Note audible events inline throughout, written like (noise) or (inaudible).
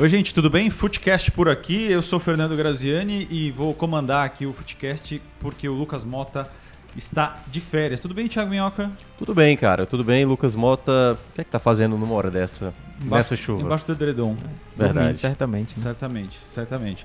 Oi, gente, tudo bem? Footcast por aqui. Eu sou Fernando Graziani e vou comandar aqui o Footcast porque o Lucas Mota está de férias. Tudo bem, Thiago Minhoca? Tudo bem, cara, tudo bem. Lucas Mota, o que é que tá fazendo numa hora dessa, nessa chuva? Embaixo do edredom. Verdade. certamente. né? Certamente, certamente.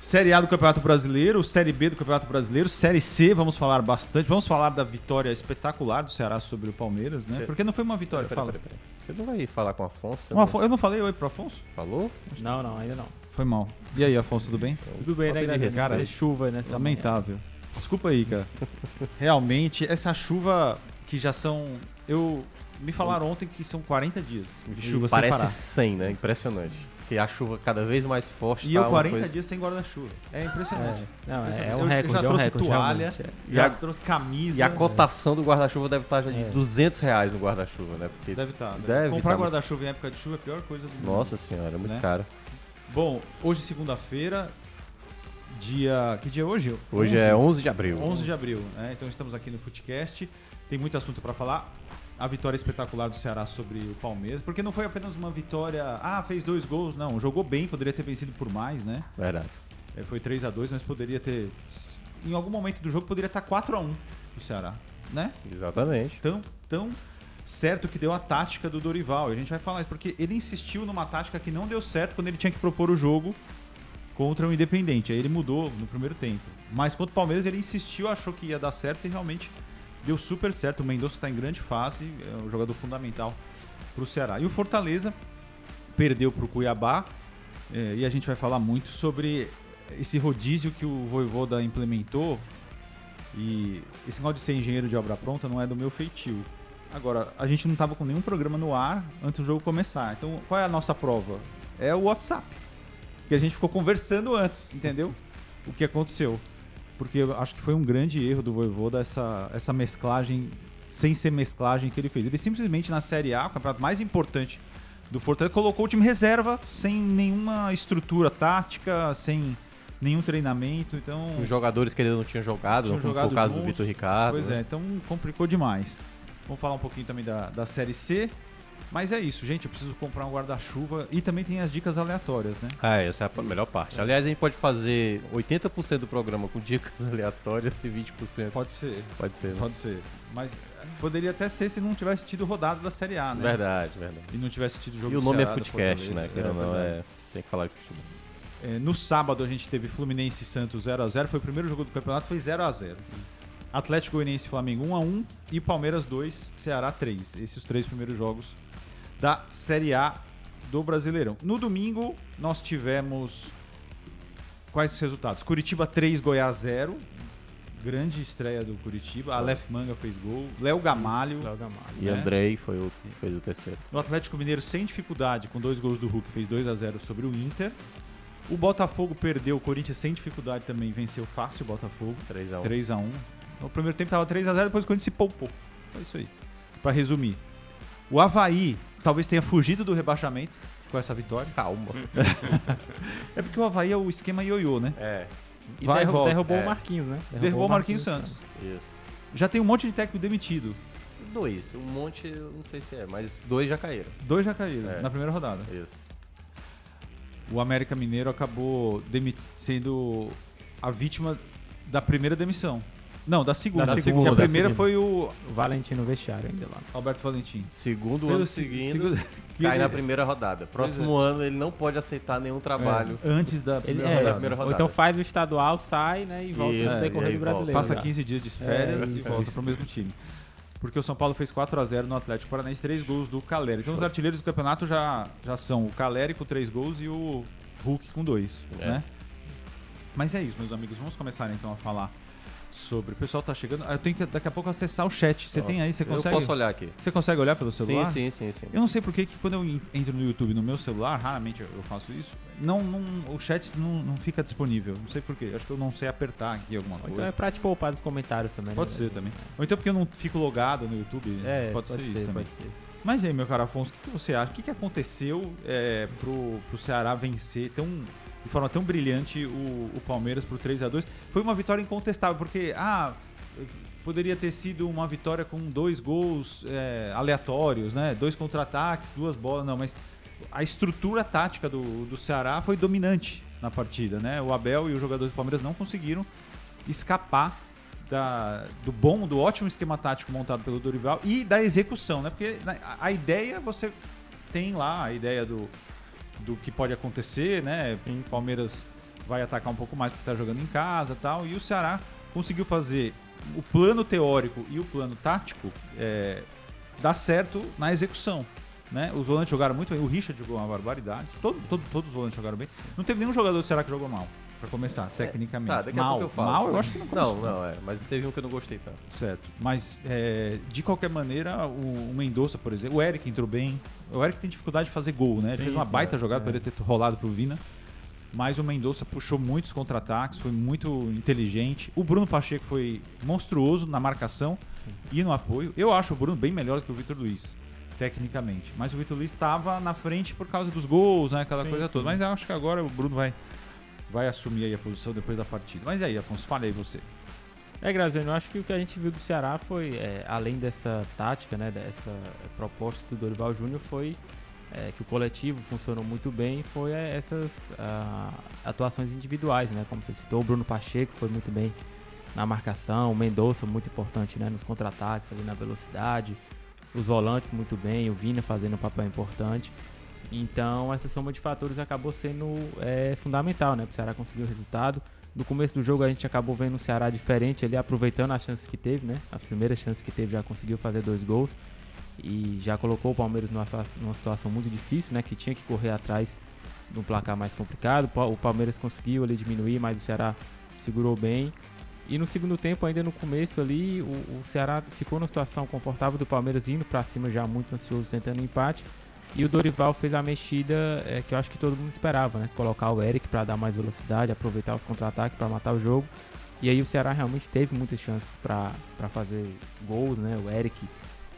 Série A do Campeonato Brasileiro, Série B do Campeonato Brasileiro, Série C, vamos falar bastante. Vamos falar da vitória espetacular do Ceará sobre o Palmeiras, né? Sim. Porque não foi uma vitória, Pera, fala. pera, pera. Você não vai falar com o Afonso? Você não Eu não falei oi pro Afonso? falou? Não, não, ainda não. Foi mal. E aí, Afonso, tudo bem? Tudo bem, né, Falta de galera? respeito. Cara, chuva, né? Lamentável. Desculpa aí, cara. (laughs) Realmente, essa chuva que já são. Eu. Me falaram ontem que são 40 dias de chuva sem Parece parar. 100, né? Impressionante. Que a chuva cada vez mais forte. E tá eu uma 40 coisa- dias sem guarda-chuva. É impressionante. Não, é, Impressionante. é um recorde, eu já é um trouxe recorde, toalha, é. já trouxe camisa. E a cotação do guarda-chuva deve estar já de É. 200 reais no guarda-chuva, né? Porque, Deve estar. Deve Comprar tá. guarda-chuva em época de chuva é a pior coisa do mundo. nossa senhora, é muito Né? caro. Bom, hoje segunda-feira, dia. Que dia é hoje? Hoje é 11 de abril. 11 de abril, né? Então estamos aqui no Footcast. Tem muito assunto para falar. A vitória espetacular do Ceará sobre o Palmeiras, porque não foi apenas uma vitória, ah, fez dois gols, não, jogou bem, poderia ter vencido por mais, né? Verdade. É, foi 3 a 2 mas poderia ter em algum momento do jogo poderia estar 4 a 1 pro Ceará, né? Exatamente. Tão tão certo que deu a tática do Dorival. E a gente vai falar isso porque ele insistiu numa tática que não deu certo quando ele tinha que propor o jogo contra o Independente. Aí ele mudou no primeiro tempo. Mas contra o Palmeiras ele insistiu, achou que ia dar certo e realmente deu super certo. O Mendonça está em grande fase, é um jogador fundamental para o Ceará. E o Fortaleza perdeu para o Cuiabá. é, e a gente vai falar muito sobre esse rodízio que o Voivoda implementou. E esse negócio de ser engenheiro de obra pronta não é do meu feitio. Agora, a gente não tava com nenhum programa no ar antes do jogo começar. Então, qual é a nossa prova? É o WhatsApp. Que a gente ficou conversando antes, entendeu? O que aconteceu. Porque eu acho que foi um grande erro do Voivoda essa, essa mesclagem, sem ser mesclagem que ele fez. Ele simplesmente na Série A, o campeonato mais importante do Fortaleza, colocou o time reserva, sem nenhuma estrutura tática, sem nenhum treinamento. Então, Os jogadores que ele não tinha jogado, como foi jogado o caso do juntos. Vitor Ricardo. Pois né? é, então complicou demais. Vamos falar um pouquinho também da, da Série C. Mas é isso, gente. Eu preciso comprar um guarda-chuva. E também tem as dicas aleatórias, né? Ah, essa é a melhor parte. Aliás, a gente pode fazer 80% do programa com dicas (laughs) aleatórias e 20%. Pode ser. Pode ser, né? Pode ser. Mas poderia até ser se não tivesse tido rodada da Série A, né? Verdade, verdade. E não tivesse tido jogo E o nome é Ceará, do Footcast, Fortaleza. né? Querendo ou não, verdade. é. Tem que falar de futebol. É, no sábado a gente teve Fluminense e Santos 0x0. Foi o primeiro jogo do campeonato, foi 0x0. Atlético Goianiense e Flamengo 1x1 e Palmeiras 2, Ceará 3. Esses os três primeiros jogos da Série A do Brasileirão. No domingo nós tivemos quais os resultados? Curitiba 3, Goiás 0. Grande estreia do Curitiba. Aleph Manga fez gol. Léo Gamalho. Léo Gamalho. E né? Andrei foi o fez o terceiro. No Atlético Mineiro, sem dificuldade, com dois gols do Hulk, fez 2 a 0 sobre o Inter. O Botafogo perdeu, o Corinthians sem dificuldade também venceu fácil o Botafogo, 3x1. 3 a 1 No primeiro tempo tava 3 a 0 depois o Corinthians se poupou. É isso aí. Pra resumir. O Havaí talvez tenha fugido do rebaixamento com essa vitória. Calma. (laughs) É porque o Havaí é o esquema ioiô, né? É, E Vai derru- volta. derrubou É. o Marquinhos, né? Derrubou o Marquinhos Santos. isso. Já tem um monte de técnico demitido. Dois. Um monte, eu não sei se é, mas dois já caíram. Dois já caíram É. na primeira rodada. Isso. o América Mineiro acabou sendo a vítima da primeira demissão. Não, da segunda. Da Porque segunda, a da primeira segunda. foi o O Valentim no vestiário ainda lá. Alberto Valentim. Segundo Pelo ano se- seguindo, segundo- cai ele- na (laughs) primeira rodada. Próximo ano ele não pode aceitar nenhum trabalho. É, antes da Ele, primeira é, rodada. primeira Ou rodada. então faz o estadual, sai, né? E volta Isso, no e decorrer do brasileiro. Passa já. 15 dias de férias É, e isso, volta isso. pro mesmo time. Porque o São Paulo fez 4x0 no Atlético Paranaense, três gols do Caleri. Então os artilheiros do campeonato já, já são o Caleri com três gols e o Hulk com dois, É. né? Mas é isso, meus amigos. Vamos começar então a falar sobre. O pessoal tá chegando. Ah, Eu tenho que daqui a pouco acessar o chat. Você tem aí? Você Eu consegue? posso olhar aqui. Você consegue olhar pelo celular? Sim, sim, sim, sim. Eu não sei por que que quando eu en- entro no YouTube no meu celular, raramente eu eu faço isso, não, não, o chat não, não fica disponível. Não sei por quê. Acho que eu não sei apertar aqui alguma coisa. então é pra te poupar dos comentários também. Pode né? ser também. Ou então porque eu não fico logado no YouTube. É, pode, ser, isso também. pode ser. Mas aí, meu caro Afonso, o que, que você acha? O que, que aconteceu é, pro, pro Ceará vencer tão, de forma tão brilhante o, o Palmeiras pro 3 a 2 Foi uma vitória incontestável, porque ah, poderia ter sido uma vitória com dois gols é, aleatórios, né? Dois contra-ataques, duas bolas, não, mas a estrutura tática do, do Ceará foi dominante na partida, né? O Abel e os jogadores do Palmeiras não conseguiram escapar da- do bom, do ótimo esquema tático montado pelo Dorival e da execução, né? Porque né, a, a ideia você tem lá, a ideia do, do que pode acontecer, né? Sim, Palmeiras vai atacar um pouco mais porque está jogando em casa tal, e o Ceará conseguiu fazer o plano teórico e o plano tático é, dar certo na execução. Né? Os volantes jogaram muito bem, o Richard jogou uma barbaridade, todo, todo- todos os volantes jogaram bem. Não teve nenhum jogador do Ceará que jogou mal, pra começar, tecnicamente. Tá, daqui a mal, pouco eu falo. mal, eu acho que não Não, começou. não, é. Mas teve um que eu não gostei tanto. Certo. Mas, é, de qualquer maneira, o, o Mendonça, por exemplo, o Eric entrou bem. O Eric tem dificuldade de fazer gol, né? Ele Sim, fez uma sim, baita é, jogada, é. poderia ter rolado pro Vina. Mas o Mendonça puxou muitos contra-ataques, foi muito inteligente. O Bruno Pacheco foi monstruoso na marcação e no apoio. Eu acho o Bruno bem melhor que o Vitor Luiz, tecnicamente. Mas o Vitor Luiz estava na frente por causa dos gols, né? Aquela Sim, coisa sim. toda. Mas eu acho que agora o Bruno vai, vai assumir aí a posição depois da partida. Mas e aí, Afonso, fale aí você. É, Graziano, eu acho que o que a gente viu do Ceará foi, é, além dessa tática, né, dessa proposta do Dorival Júnior, foi é, que o coletivo funcionou muito bem, foi é, essas ah, atuações individuais, né, como você citou, o Bruno Pacheco foi muito bem na marcação, o Mendonça muito importante, né, nos contra-ataques, ali na velocidade, os volantes muito bem, o Vina fazendo um papel importante. Então, essa soma de fatores acabou sendo é, fundamental, né, para o Ceará conseguir o resultado. No começo do jogo a gente acabou vendo um Ceará diferente ali, aproveitando as chances que teve, né? As primeiras chances que teve já conseguiu fazer dois gols e já colocou o Palmeiras numa, numa situação muito difícil, né? Que tinha que correr atrás de um placar mais complicado. O Pa- O Palmeiras conseguiu ali diminuir, mas o Ceará segurou bem. E no segundo tempo, ainda no começo ali, o, o Ceará ficou numa situação confortável do Palmeiras indo pra cima já muito ansioso, tentando empate. E o Dorival fez a mexida é, que eu acho que todo mundo esperava, né? Colocar o Eric para dar mais velocidade, aproveitar os contra-ataques para matar o jogo. E aí o Ceará realmente teve muitas chances para fazer gols, né? O Eric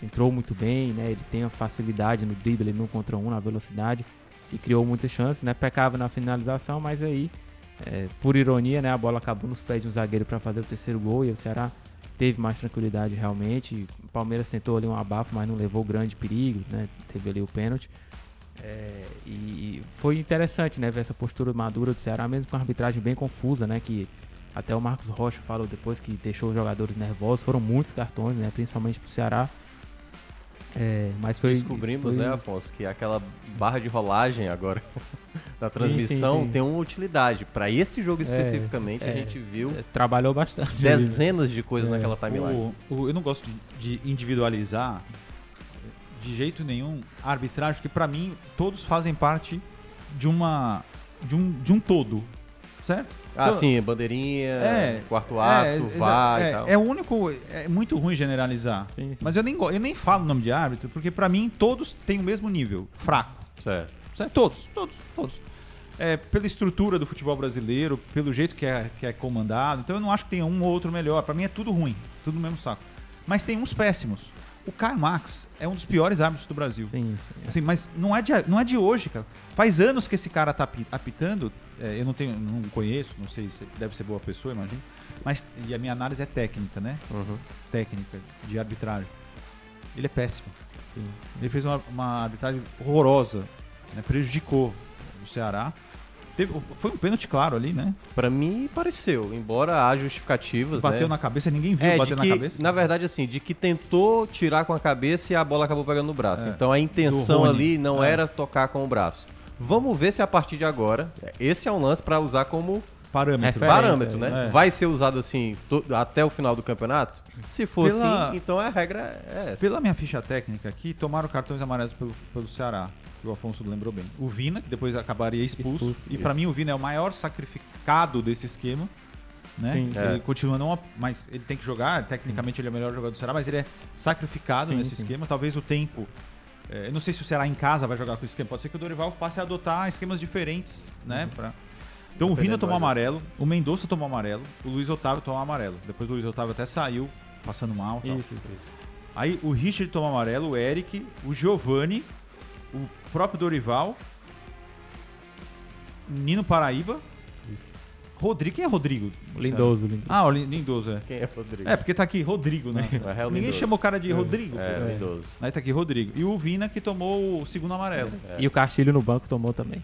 entrou muito bem, né? Ele tem a facilidade no drible, no contra um, na velocidade e criou muitas chances, né? Pecava na finalização, mas aí, é, por ironia, né? A bola acabou nos pés de um zagueiro para fazer o terceiro gol e o Ceará teve mais tranquilidade realmente. O Palmeiras tentou ali um abafo, mas não levou grande perigo, né? Teve ali o pênalti. É, e, foi interessante, né, ver essa postura madura do Ceará, mesmo com a arbitragem bem confusa, né, que até o Marcos Rocha falou depois que deixou os jogadores nervosos, foram muitos cartões, né, principalmente pro Ceará. É, mas foi Descobrimos, foi- né, Afonso, que aquela barra de rolagem agora (laughs) da transmissão sim, sim. tem uma utilidade. Pra esse jogo É, especificamente, a é. gente viu é, trabalhou bastante. dezenas de coisas É. naquela timeline. O- o- eu não gosto de, de individualizar de jeito nenhum a arbitragem, porque pra mim todos fazem parte de uma de um, de um todo, certo? Ah, Então, sim, bandeirinha, É, quarto ato, é, vai é, e tal. é o único, é muito ruim generalizar. Sim, sim. Mas eu nem, eu nem falo o nome de árbitro, porque pra mim todos têm o mesmo nível, fraco. Certo. Certo? Todos, todos, todos. É, pela estrutura do futebol brasileiro, pelo jeito que é, que é comandado. Então eu não acho que tenha um ou outro melhor. Pra mim é tudo ruim, tudo no mesmo saco. Mas tem uns péssimos. O Caio Max é um dos piores árbitros do Brasil. Sim, sim. Assim, mas não é, de, não é de hoje, cara. Faz anos que esse cara tá api- apitando. é, eu não tenho, não conheço, não sei se deve ser boa pessoa, imagino. Mas e a minha análise é técnica, né? Uhum. Técnica de arbitragem. Ele é péssimo. sim. Ele fez uma, uma arbitragem horrorosa, né? prejudicou o Ceará. Teve- foi um pênalti claro ali, né? Pra mim, pareceu. Embora há justificativas, Bateu né? na cabeça, ninguém viu É, bater que, na cabeça. na verdade, assim, de que tentou tirar com a cabeça e a bola acabou pegando no braço. É. Então a intenção ali não É. era tocar com o braço. Vamos ver se a partir de agora, esse é um lance pra usar como Parâmetro. Referência, parâmetro, né? é. Vai ser usado assim to- até o final do campeonato? Se for Pela- assim, então a regra é essa. Pela minha ficha técnica aqui, tomaram cartões amarelos pelo, pelo Ceará, que o Afonso lembrou bem. O Vina, que depois acabaria expulso. Expulso, e pra mim o Vina é o maior sacrificado desse esquema. né? Sim. Ele É. continua não, mas ele tem que jogar, tecnicamente ele é o melhor jogador do Ceará, mas ele é sacrificado Sim, nesse sim. esquema, talvez o tempo é, eu não sei se o Ceará em casa vai jogar com esse esquema, pode ser que o Dorival passe a adotar esquemas diferentes, né, pra... Então o Vina tomou amarelo, o Mendonça tomou amarelo, o Luiz Otávio tomou amarelo. Depois o Luiz Otávio até saiu, passando mal. tal. Isso, isso. Aí o Richard tomou amarelo, o Eric, o Giovanni, o próprio Dorival, Nino Paraíba, Rodrigo. Quem é Rodrigo? Lindoso, lindoso. Ah, o Lin- Lindoso, é. Quem é Rodrigo? É, porque tá aqui Rodrigo, né? (laughs) É, é Ninguém Lindoso. chamou o cara de Rodrigo. É, pô. Lindoso. Aí tá aqui Rodrigo. E o Vina que tomou o segundo amarelo. É. E o Castilho no banco tomou também.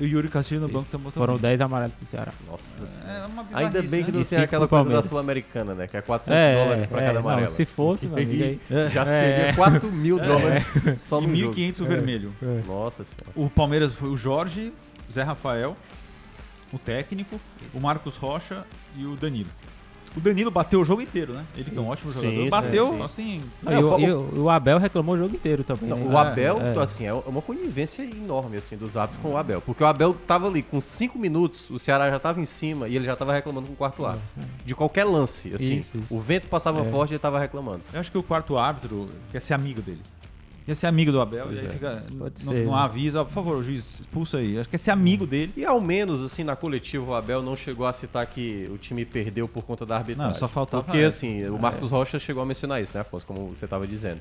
E o Yuri Castilho no banco tomou Foram também. 10 amarelos pro Ceará. Nossa É senhora. uma Ainda bem que né? não E tem cinco aquela pro coisa da Palmeiras. Sul-Americana, né? Que é 400 dólares pra cada não, amarelo. se fosse, meu amigo, aí. Já É. seria 4 mil dólares só E no jogo. 1.500 o vermelho. É. Nossa senhora. O Palmeiras foi o Jorge, o Zé Rafael, o técnico, o Marcos Rocha e o Danilo. O Danilo bateu o jogo inteiro, né? Ele que é um ótimo jogador. sim, bateu, sim. assim. Não, É, e, o- o, e o- Abel reclamou o jogo inteiro também. Não, né? o Abel, É. então, assim, é uma conivência enorme, assim, dos árbitros com o Abel. Porque o Abel tava ali com 5 minutos, o Ceará já tava em cima e ele já tava reclamando com o quarto árbitro. De qualquer lance, assim. Isso, isso. O vento passava É. forte e ele tava reclamando. Eu acho que o quarto árbitro quer ser amigo dele. Quer ser amigo do Abel. Pois e aí é. fica. Pode Não, ser, não né? avisa, ó, por favor, o juiz, expulsa aí. Acho que quer ser amigo dele. E ao menos, assim, na coletiva, o Abel não chegou a citar que o time perdeu por conta da arbitragem. Não, só faltava Porque, assim, o Marcos Rocha chegou a mencionar isso, né, Afonso? Como você tava dizendo.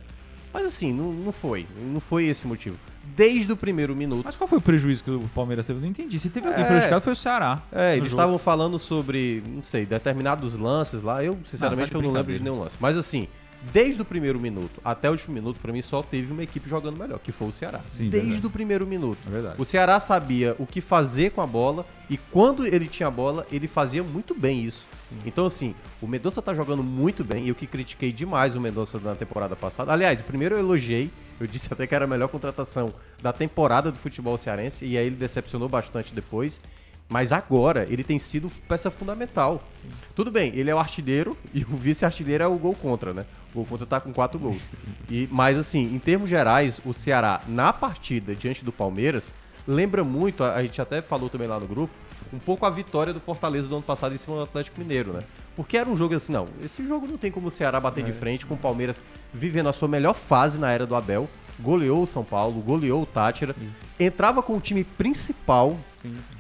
Mas, assim, não, não foi. Não foi esse o motivo. Desde o primeiro minuto. Mas qual foi o prejuízo que o Palmeiras teve? Eu não entendi. Se teve alguém É. prejudicado, foi o Ceará. É, eles jogo. estavam falando sobre, não sei, determinados lances lá. Eu, sinceramente, Não, tá eu não lembro de nenhum lance. Mas assim, desde o primeiro minuto até o último minuto, pra mim só teve uma equipe jogando melhor, que foi o Ceará. Sim, desde verdade. o primeiro minuto. É. O Ceará sabia o que fazer com a bola e quando ele tinha a bola, ele fazia muito bem isso. Então, assim, o Mendonça tá jogando muito bem e eu que critiquei demais o Mendonça na temporada passada. Aliás, primeiro eu elogiei, eu disse até que era a melhor contratação da temporada do futebol cearense e aí ele decepcionou bastante depois. Mas agora ele tem sido peça fundamental. Tudo bem, ele é o artilheiro (laughs) e o vice-artilheiro é o gol contra, né? O gol contra tá com quatro gols. E, mas assim, em termos gerais, o Ceará na partida diante do Palmeiras lembra muito, a, a gente até falou também lá no grupo, um pouco a vitória do Fortaleza do ano passado em cima do Atlético Mineiro, né? Porque era um jogo assim, não, esse jogo não tem como o Ceará bater de frente com o Palmeiras vivendo a sua melhor fase na era do Abel, goleou o São Paulo, goleou o Tátira, entrava com o time principal,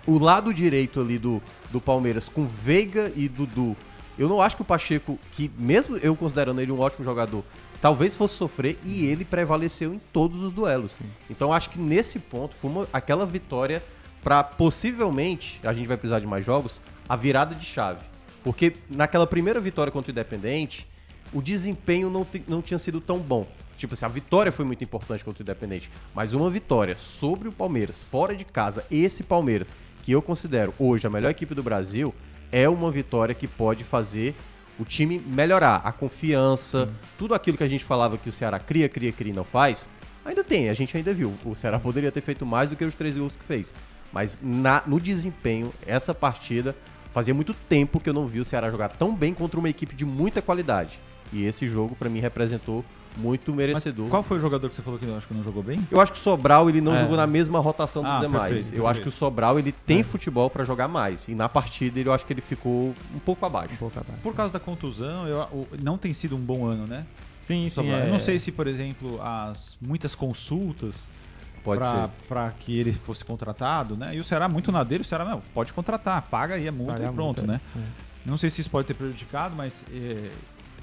o lado direito ali do, do Palmeiras com Veiga e Dudu. Eu não acho que o Pacheco, que mesmo eu considerando ele um ótimo jogador, talvez fosse sofrer e ele prevaleceu em todos os duelos. Então acho que nesse ponto foi uma- aquela vitória para possivelmente, a gente vai precisar de mais jogos, a virada de chave. Porque naquela primeira vitória contra o Independente, o desempenho não, não tinha sido tão bom. Tipo assim, a vitória foi muito importante contra o Independente, mas uma vitória sobre o Palmeiras, fora de casa, esse Palmeiras, que eu considero hoje a melhor equipe do Brasil, é uma vitória que pode fazer o time melhorar, a confiança, tudo aquilo que a gente falava que o Ceará cria, cria, cria e não faz, ainda tem, a gente ainda viu. O Ceará poderia ter feito mais do que os três gols que fez. Mas na- no desempenho, essa partida, fazia muito tempo que eu não vi o Ceará jogar tão bem contra uma equipe de muita qualidade. E esse jogo, pra mim, representou muito Mas merecedor. qual foi o jogador que você falou que eu acho que não jogou bem? Eu acho que o Sobral ele não É. jogou na mesma rotação dos Ah, demais. perfeito, eu acho que o Sobral ele tem futebol pra jogar mais. E na partida ele, eu acho que ele ficou um pouco abaixo. Um pouco abaixo. Por causa da contusão, eu- não tem sido um bom ano, né? Sim, sim. É- Eu não sei se, por exemplo, as muitas consultas Pode pra- ser. pra que ele fosse contratado, né? E o Ceará muito na dele, o Ceará não, pode contratar, paga aí a multa Paga e pronto, multa, né? é. Não sei se isso pode ter prejudicado, mas é,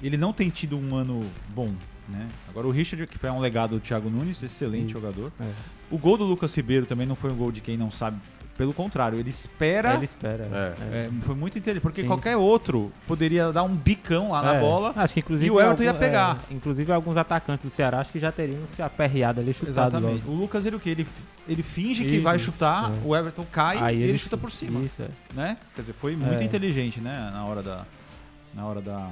ele não tem tido um ano bom, né? Agora o Richard, que foi um legado do Thiago Nunes, excelente jogador. É. O gol do Lucas Ribeiro também não foi um gol de quem não sabe, pelo contrário, ele espera Ele espera. É. É, foi muito inteligente, porque Sim. qualquer outro poderia dar um bicão lá na É. bola. Acho que inclusive e o Everton ia pegar. é, inclusive alguns atacantes do Ceará acho que já teriam se aperreado ali, chutado Exatamente. logo. O Lucas, ele o que? Ele, ele finge que Isso, vai isso. chutar, É. o Everton cai Aí e ele, chuta por cima. Isso, é. Né? Quer dizer, foi muito É. inteligente, né? Na hora da. Na hora da.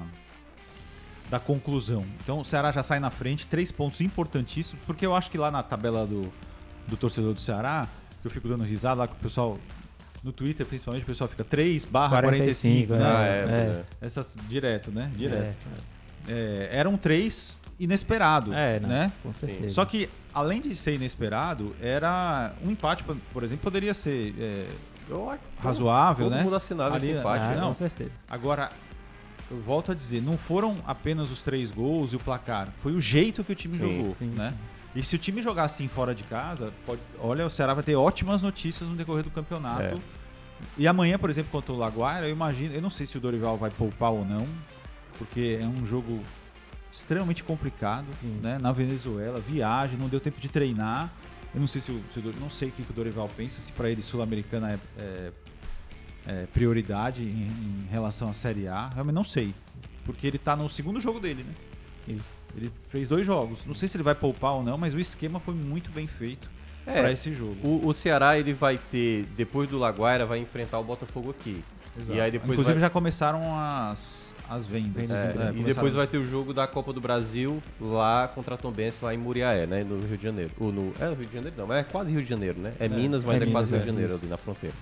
Da conclusão. Então o Ceará já sai na frente, três pontos importantíssimos, porque eu acho que lá na tabela do, do torcedor do Ceará, que eu fico dando risada lá com o pessoal. No Twitter, principalmente, o pessoal fica 3 barra 45, 45, né? Ah, é, É. Essas direto, né? Direto. É, É, era um 3 inesperado, É, não, né? com certeza. Só que, além de ser inesperado, era um empate, por- exemplo, poderia ser é, Eu acho razoável, todo né? mundo assinava esse Ali, empate. Ah, não. com certeza. Agora, eu volto a dizer, não foram apenas os três gols e o placar, foi o jeito que o time Sim, jogou, sim, né? E se o time jogar assim fora de casa, pode, olha, o Ceará vai ter ótimas notícias no decorrer do campeonato. É. E amanhã, por exemplo, contra o Laguaira, eu imagino, eu não sei se o Dorival vai poupar ou não, porque é um jogo extremamente complicado, Sim. né? Na Venezuela, viagem, não deu tempo de treinar. Eu não sei se o, se o não sei o que, que o Dorival pensa, se para ele sul-americana é, é- é prioridade em, em relação à Série A. Realmente não sei, porque ele tá no segundo jogo dele, né? Isso. Ele fez dois jogos. Não sei se ele vai poupar ou não, mas o esquema foi muito bem feito É, para esse jogo. O, o Ceará ele vai ter, depois do Laguaira, vai enfrentar o Botafogo aqui. Exato. E aí depois Inclusive vai- já começaram as, as vendas. É, É, e depois vai ter o jogo da Copa do Brasil lá contra a Tombense, lá em Muriaé, né? No Rio de Janeiro. Ou no, é no Rio de Janeiro? Não, é quase Rio de Janeiro, né? É, Minas, mas é é, quase Minas, Rio é, de Janeiro ali na fronteira.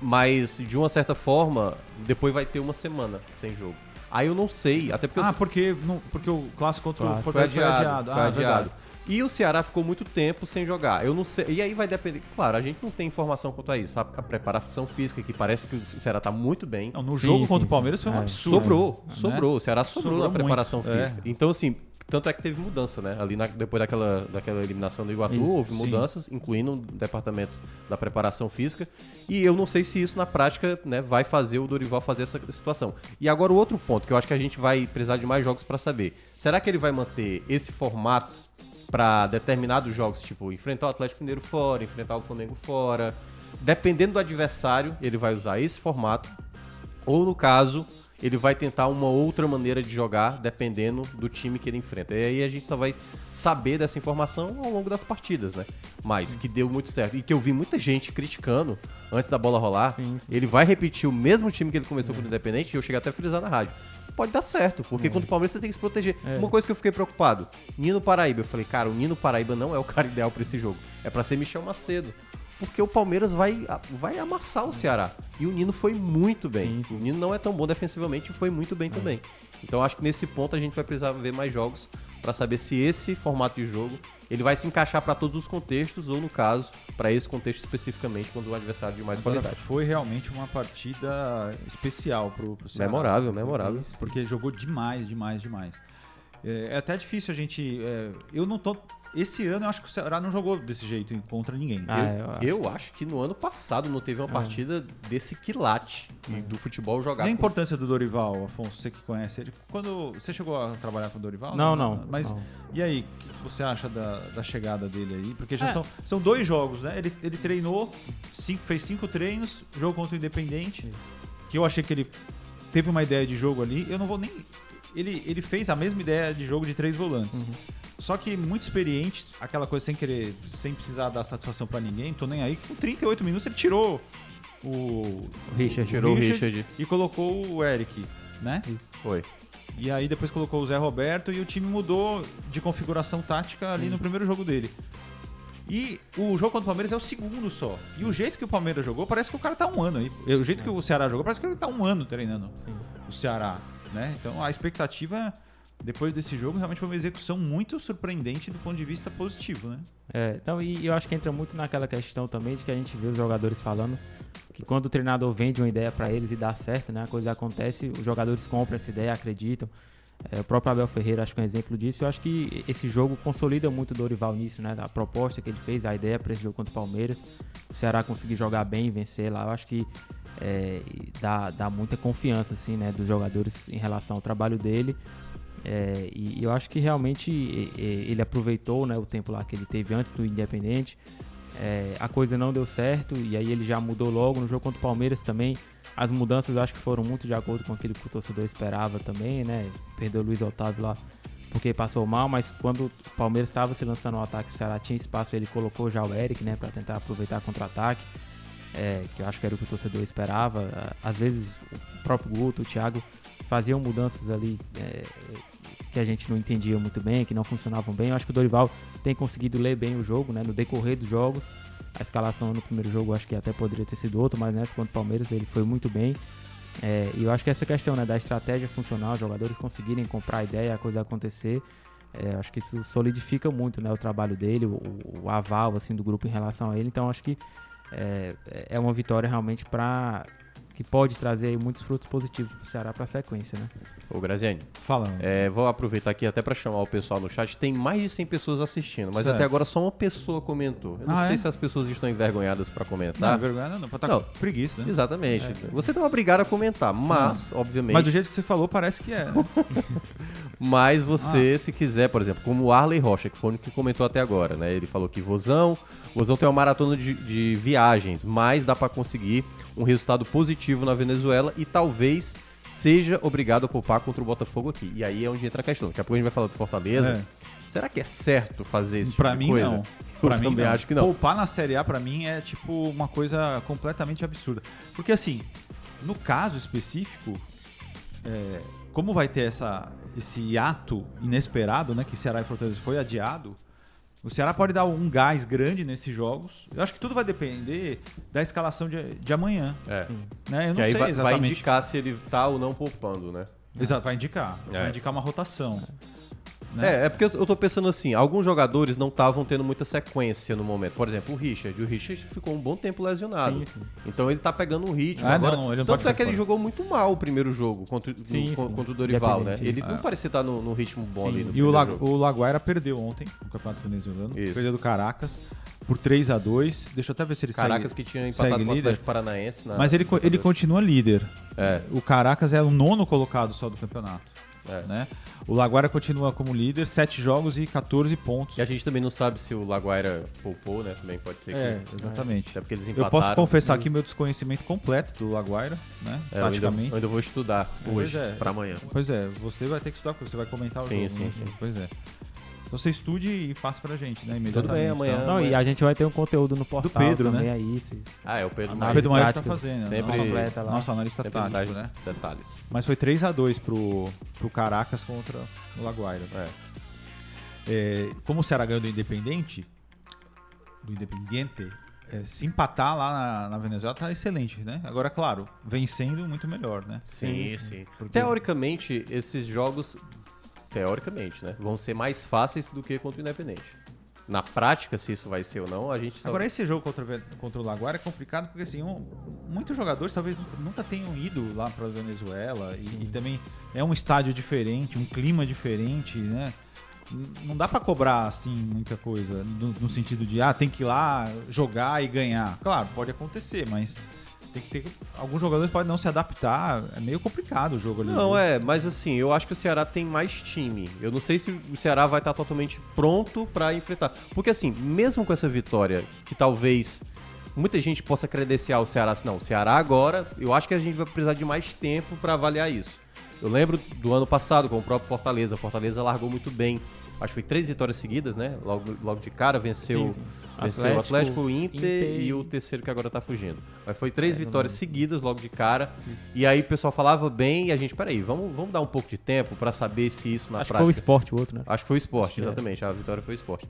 Mas, de uma certa forma, depois vai ter uma semana sem jogo. Aí eu não sei, até porque eu Ah, porque, não, porque o clássico contra o Clássico. foi Fortaleza adiado. Foi Ah, adiado. E o Ceará ficou muito tempo sem jogar. Eu não sei. E aí vai depender. Claro, a gente não tem informação quanto a isso. A, a preparação física, que parece que o Ceará tá muito bem. Não, no Sim, jogo sim, contra o sim. Palmeiras foi um É. absurdo. Sobrou, né? sobrou. O Ceará sobrou, Sobrou na preparação muito, é. física. Então, assim, tanto é que teve mudança, né? Ali na- depois daquela, daquela eliminação do Iguatu, houve sim. mudanças, incluindo o departamento da preparação física. E eu não sei se isso na prática né, vai fazer o Dorival fazer essa situação. E agora o outro ponto, que eu acho que a gente vai precisar de mais jogos para saber. Será que ele vai manter esse formato para determinados jogos, tipo enfrentar o Atlético Mineiro fora, enfrentar o Flamengo fora? Dependendo do adversário, ele vai usar esse formato ou no caso, ele vai tentar uma outra maneira de jogar, dependendo do time que ele enfrenta. E aí a gente só vai saber dessa informação ao longo das partidas, né? Mas que deu muito certo. E que eu vi muita gente criticando antes da bola rolar. Sim, sim. Ele vai repetir o mesmo time que ele começou com o Independente, e eu cheguei até a frisar na rádio. Pode dar certo, porque contra o Palmeiras você tem que se proteger. É. Uma coisa que eu fiquei preocupado, Nino Paraíba. Eu falei, cara, o Nino Paraíba não é o cara ideal pra esse jogo. É pra ser Michel Macedo. Porque o Palmeiras vai, vai amassar o Ceará. E o Nino foi muito bem. Sim, sim. O Nino não é tão bom defensivamente e foi muito bem também. Então acho que nesse ponto a gente vai precisar ver mais jogos pra saber se esse formato de jogo ele vai se encaixar pra todos os contextos ou no caso pra esse contexto especificamente quando o adversário de mais Agora, qualidade. foi realmente uma partida especial pro, pro Ceará. Memorável, memorável. Porque jogou demais, demais, demais. É, é até difícil a gente. é, eu não tô. Esse ano eu acho que o Ceará não jogou desse jeito contra ninguém. Ah, Eu- eu acho. Eu acho que no ano passado não teve uma partida desse quilate e do futebol jogado. E a com- importância do Dorival, Afonso, você que conhece ele. Quando você chegou a trabalhar com o Dorival? Não, não, Mas não. e aí, o que você acha da, da chegada dele aí? Porque já É. são, são dois jogos, né? Ele, ele treinou, cinco, fez cinco treinos, jogo contra o Independente, que eu achei que ele teve uma ideia de jogo ali. Eu não vou nem. Ele, ele fez a mesma ideia de jogo de três volantes. Uhum. Só que muito experiente, aquela coisa sem querer, sem precisar dar satisfação pra ninguém, tô nem aí. Com 38 minutos ele tirou o, O Richard. Tirou o Richard. e colocou o Eric, né? Foi. E aí depois colocou o Zé Roberto e o time mudou de configuração tática ali no primeiro jogo dele. E o jogo contra o Palmeiras é o segundo só. E o jeito que o Palmeiras jogou, parece que o cara tá um ano aí. O jeito que o Ceará jogou, parece que ele tá um ano treinando Sim. o Ceará, né? Então a expectativa depois desse jogo realmente foi uma execução muito surpreendente do ponto de vista positivo, né? É, então, e eu acho que entra muito naquela questão também de que a gente vê os jogadores falando que quando o treinador vende uma ideia pra eles e dá certo, né, a coisa acontece, os jogadores compram essa ideia, acreditam. É, o próprio Abel Ferreira acho que é um exemplo disso. Eu acho que esse jogo consolida muito o Dorival nisso, né, da proposta que ele fez, a ideia para esse jogo contra o Palmeiras. O Ceará conseguir jogar bem, vencer lá, eu acho que é, dá, dá muita confiança assim, né, dos jogadores em relação ao trabalho dele. É, e eu acho que realmente ele aproveitou né, o tempo lá que ele teve antes do Independente. É, a coisa não deu certo e aí ele já mudou logo no jogo contra o Palmeiras também. As mudanças eu acho que foram muito de acordo com aquilo que o torcedor esperava também, né? Perdeu o Luiz Otávio lá porque passou mal, mas quando o Palmeiras estava se lançando ao ataque, o Ceará tinha espaço, ele colocou já o Eric, né, para tentar aproveitar contra-ataque. É, que eu acho que era o que o torcedor esperava. Às vezes o próprio Guto, o Thiago faziam mudanças ali é, que a gente não entendia muito bem, que não funcionavam bem. Eu acho que o Dorival tem conseguido ler bem o jogo, né? No decorrer dos jogos. A escalação no primeiro jogo acho que até poderia ter sido outra, mas nessa contra o Palmeiras ele foi muito bem. É, e eu acho que essa questão né, da estratégia funcional, os jogadores conseguirem comprar a ideia, a coisa acontecer, é, acho que isso solidifica muito né, o trabalho dele, o, o aval assim, do grupo em relação a ele. Então acho que é, é uma vitória realmente para que pode trazer aí muitos frutos positivos para o Ceará para a sequência, né? Ô, Graziani, Fala. é, vou aproveitar aqui até para chamar o pessoal no chat. Tem mais de 100 pessoas assistindo, mas Certo. até agora só uma pessoa comentou. Eu não Ah, sei é? se as pessoas estão envergonhadas para Não, comentar. não, pra tá Não. com preguiça, né? Exatamente. Você deu uma obrigada a comentar, mas, obviamente. Mas do jeito que você falou, parece que é. né? (laughs) Mas Ah. você, se quiser, por exemplo, como o Arley Rocha, que foi o único que comentou até agora, né? Ele falou que Vozão, Vozão tem uma maratona de, de viagens, mas dá pra conseguir um resultado positivo na Venezuela e talvez seja obrigado a poupar contra o Botafogo aqui. E aí é onde entra a questão. Daqui a pouco a gente vai falar do Fortaleza. É. Será que é certo fazer esse pra tipo mim, coisa? não. (laughs) Pra mim, também não. acho que não. Poupar na Série A, pra mim, é tipo uma coisa completamente absurda. Porque assim, no caso específico, é, como vai ter essa, esse ato inesperado, né? Que Ceará e Fortaleza foi adiado, o Ceará pode dar um gás grande nesses jogos. Eu acho que tudo vai depender da escalação de, de amanhã. É. Né? Eu não sei vai, vai exatamente. indicar se ele tá ou não poupando, né? Exato, vai indicar. É. Vai indicar uma rotação. Né? É, é porque eu, tô pensando assim, alguns jogadores não estavam tendo muita sequência no momento. Por exemplo, o Richard. O Richard ficou um bom tempo lesionado. Sim, sim. Então ele tá pegando um ritmo. Ah, Agora, não, ele não tanto pode é que ele jogou muito mal o primeiro jogo contra, no- Sim, sim. contra o Dorival, né? Ele não é. parecia estar no, no ritmo bom ali no E o, La jogo. o Laguaira perdeu ontem no Campeonato Venezuelano. Isso. Perdeu do Caracas por 3 a 2 Deixa eu até ver se ele Caracas segue. que tinha empatado segue com o. Atlético Paranaense. Na, Mas ele, ele continua líder. É. O Caracas é o nono colocado só do campeonato. É. Né? O Laguaira continua como líder, 7 jogos e 14 pontos. E a gente também não sabe se o Laguaira poupou, né? Também pode ser É, que... exatamente. Até porque eles Eu empataram. posso confessar aqui meu desconhecimento completo do Laguaira, né? É, eu, ainda, Praticamente. eu ainda vou estudar Pois hoje, é. pra amanhã. Pois é, você vai ter que estudar, porque você vai comentar o Sim, jogo. sim, né? sim. Pois é. Então você estude e passe pra gente, né? Tudo bem, amanhã. tá? Não, e a gente vai ter um conteúdo no portal Pedro, também, né? é isso. isso. Ah, é o Pedro Ah, O Maia. Pedro Maia tá fazendo. sempre- nosso- completa lá. Nosso analista Sempre tático, né? detalhes. Mas foi 3x2 pro, pro Caracas contra o Laguaira. É. É, como o Ceará ganhou do Independente, do Independiente, é, se empatar lá na, na Venezuela tá excelente, né? Agora, claro, vencendo muito melhor, né? Sim, sim. Porque- Teoricamente, esses jogos, teoricamente, né, vão ser mais fáceis do que contra o Independente. Na prática, se isso vai ser ou não, a gente só... Agora, esse jogo contra, contra o Laguaira é complicado porque, assim, um- muitos jogadores talvez nunca, tenham ido lá pra Venezuela e, e também é um estádio diferente, um clima diferente, né? Não dá pra cobrar, assim, muita coisa no, no sentido de, ah, tem que ir lá jogar e ganhar. Claro, pode acontecer, mas tem que ter... Alguns jogadores podem não se adaptar, é meio complicado o jogo ali. Não, viu? é, mas assim, eu acho que o Ceará tem mais time. Eu não sei se o Ceará vai estar totalmente pronto pra enfrentar. Porque assim, mesmo com essa vitória, que talvez muita gente possa credenciar o Ceará assim, não, o Ceará agora, eu acho que a gente vai precisar de mais tempo pra avaliar isso. Eu lembro do ano passado com o próprio Fortaleza. Fortaleza largou muito bem. Acho que foi três vitórias seguidas, né? Logo, logo de cara, venceu, Sim, sim. venceu o Atlético, o Inter, Inter e o terceiro que agora tá fugindo. Mas foi três É, vitórias seguidas logo de cara. E aí o pessoal falava bem e a gente, peraí, vamos, vamos dar um pouco de tempo pra saber se isso na Acho que prática. foi o esporte o outro, né? Acho que foi o esporte, Acho que é. exatamente. A vitória foi o esporte.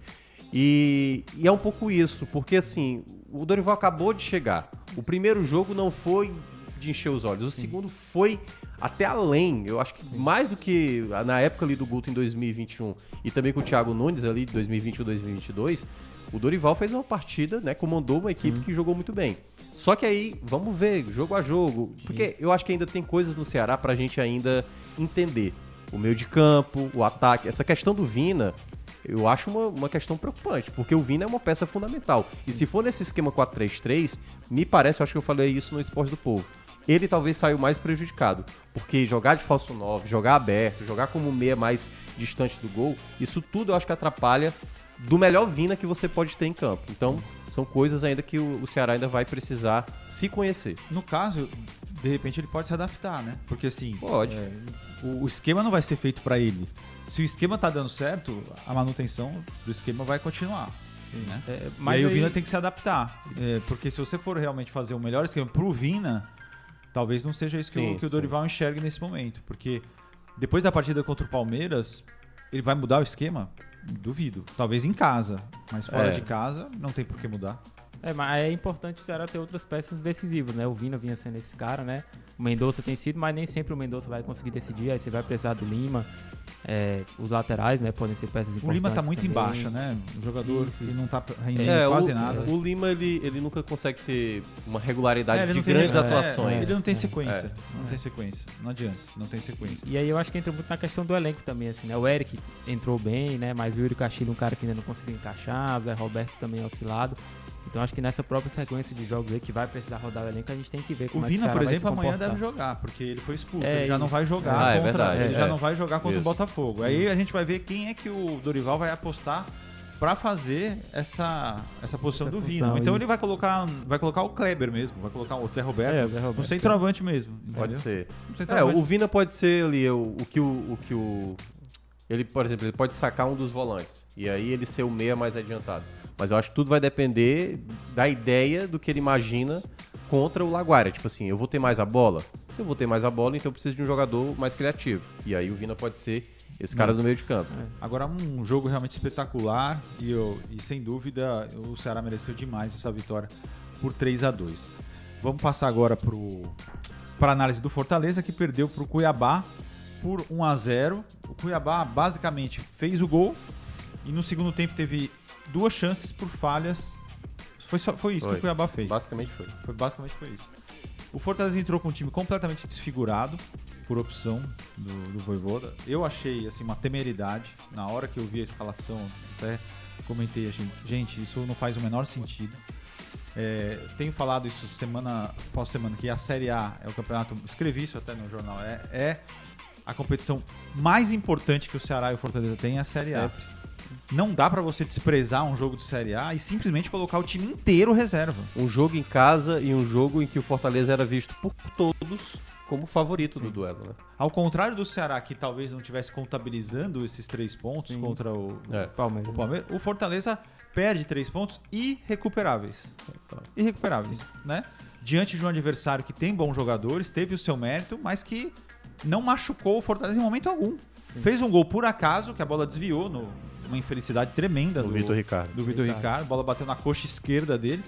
E, e é um pouco isso, porque assim, o Dorival acabou de chegar. O primeiro jogo não foi de encher os olhos, o segundo foi até além. Eu acho que mais do que na época ali do Guto em 2021 e também com o Thiago Nunes ali de 2021 2022, o Dorival fez uma partida, né? Comandou uma equipe que jogou muito bem. Só que aí, vamos ver, jogo a jogo. Porque eu acho que ainda tem coisas no Ceará pra gente ainda entender. O meio de campo, o ataque. Essa questão do Vina, eu acho uma, uma questão preocupante, porque o Vina é uma peça fundamental. E se for nesse esquema 4-3-3, me parece, eu acho que eu falei isso no Esporte do Povo, ele talvez saiu mais prejudicado. Porque jogar de falso 9, jogar aberto, jogar como meia mais distante do gol, isso tudo eu acho que atrapalha do melhor Vina que você pode ter em campo. Então, são coisas ainda que o, o Ceará ainda vai precisar se conhecer. No caso, de repente ele pode se adaptar, né? Porque assim, Pode. é, o, o esquema não vai ser feito pra ele. Se o esquema tá dando certo, a manutenção do esquema vai continuar. Né? É, Mas e aí o aí- Vina tem que se adaptar. É, porque se você for realmente fazer o melhor esquema pro Vina, talvez não seja isso que, Sim, o, que o. Dorival enxergue nesse momento. Porque depois da partida contra o Palmeiras, ele vai mudar o esquema? Duvido. Talvez em casa. Mas fora É. de casa, não tem por que mudar. É, mas é importante o Ceará ter outras peças decisivas, né? O Vina vinha sendo esse cara, né? O Mendonça tem sido, mas nem sempre o Mendonça vai conseguir decidir. Aí você vai precisar do Lima. É, os laterais, né? Podem ser peças importantes. O Lima tá muito também. em baixa, né? Um jogador Isso, que não tá rendendo É, quase o, nada. o Lima, ele, ele nunca consegue ter uma regularidade É, de tem- grandes é, atuações. ele não tem sequência. É. Não tem sequência. Não adianta. Não tem sequência. E aí eu acho que entra muito na questão do elenco também, assim, né? O Eric entrou bem, né? Mas o Yuri Castilho, um cara que ainda não conseguiu encaixar, o Zé Roberto também oscilado. Então acho que nessa própria sequência de jogos aí que vai precisar rodar o elenco, a gente tem que ver O como é que Vina, Ceará por vai exemplo, se amanhã deve jogar, porque ele foi expulso. É, ele já não vai jogar Ah, é contra. verdade, ele é. já não vai jogar contra Isso. o Botafogo. Aí a gente vai ver quem é que o Dorival vai apostar pra fazer essa, essa posição Essa do função, Vina. Então isso. ele vai colocar, vai colocar o Kleber mesmo, vai colocar o Zé Roberto, É, o Zé no Roberto. centroavante mesmo. Pode entendeu? ser. No É, o Vina pode ser ali o, o que o, o que o ele, por exemplo, ele pode sacar um dos volantes e aí ele ser o meia mais adiantado. Mas eu acho que tudo vai depender da ideia do que ele imagina contra o Laguaira. Tipo assim, eu vou ter mais a bola? Se eu vou ter mais a bola, então eu preciso de um jogador mais criativo. E aí o Vina pode ser esse cara do meio de campo. Agora um jogo realmente espetacular e, eu- e sem dúvida o Ceará mereceu demais essa vitória por 3 a 2 Vamos passar agora para a análise do Fortaleza que perdeu para o Cuiabá por 1 a 0 O Cuiabá basicamente fez o gol e no segundo tempo teve duas chances por falhas. Foi, só, foi isso que Foi. o Cuiabá fez. Basicamente foi. Foi, basicamente foi isso. O Fortaleza entrou com um time completamente desfigurado por opção do, do Voivoda. Eu achei assim uma temeridade na hora que eu vi a escalação, até comentei assim, gente, isso não faz o menor sentido. É, tenho falado isso semana após semana que a Série A é o campeonato, escrevi isso até no jornal, é, é a competição mais importante que o Ceará e o Fortaleza têm é a Série A. Não dá pra você desprezar um jogo de Série A e simplesmente colocar o time inteiro reserva. Um jogo em casa e um jogo em que o Fortaleza era visto por todos como favorito do duelo, né? Ao contrário do Ceará, que talvez não estivesse contabilizando esses três pontos Sim. contra o, É. Palmeiras. o Palmeiras, o Fortaleza perde três pontos irrecuperáveis. Irrecuperáveis, né? Diante de um adversário que tem bons jogadores, teve o seu mérito, mas que não machucou o Fortaleza em momento algum. Fez um gol por acaso, que a bola desviou, no, uma infelicidade tremenda Do do, Vitor Ricardo. do Vitor Ricardo. Ricardo. A bola bateu na coxa esquerda dele.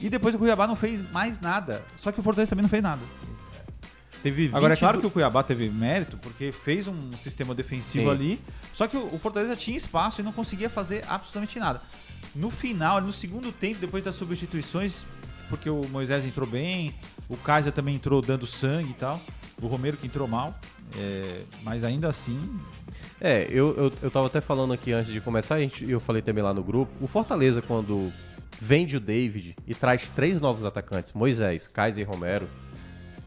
E depois o Cuiabá não fez mais nada. Só que o Fortaleza também não fez nada. Teve Agora, é 22 claro que o Cuiabá teve mérito, porque fez um sistema defensivo Sim. ali, só que o o Fortaleza tinha espaço e não conseguia fazer absolutamente nada. No final, no segundo tempo, depois das substituições, porque o Moisés entrou bem, o Kaiser também entrou dando sangue e tal, o Romero que entrou mal, é, mas ainda assim, É, eu, eu, eu tava até falando aqui antes de começar, a gente, eu falei também lá no grupo, o Fortaleza, quando vende o David e traz três novos atacantes, Moisés, Kaiser e Romero,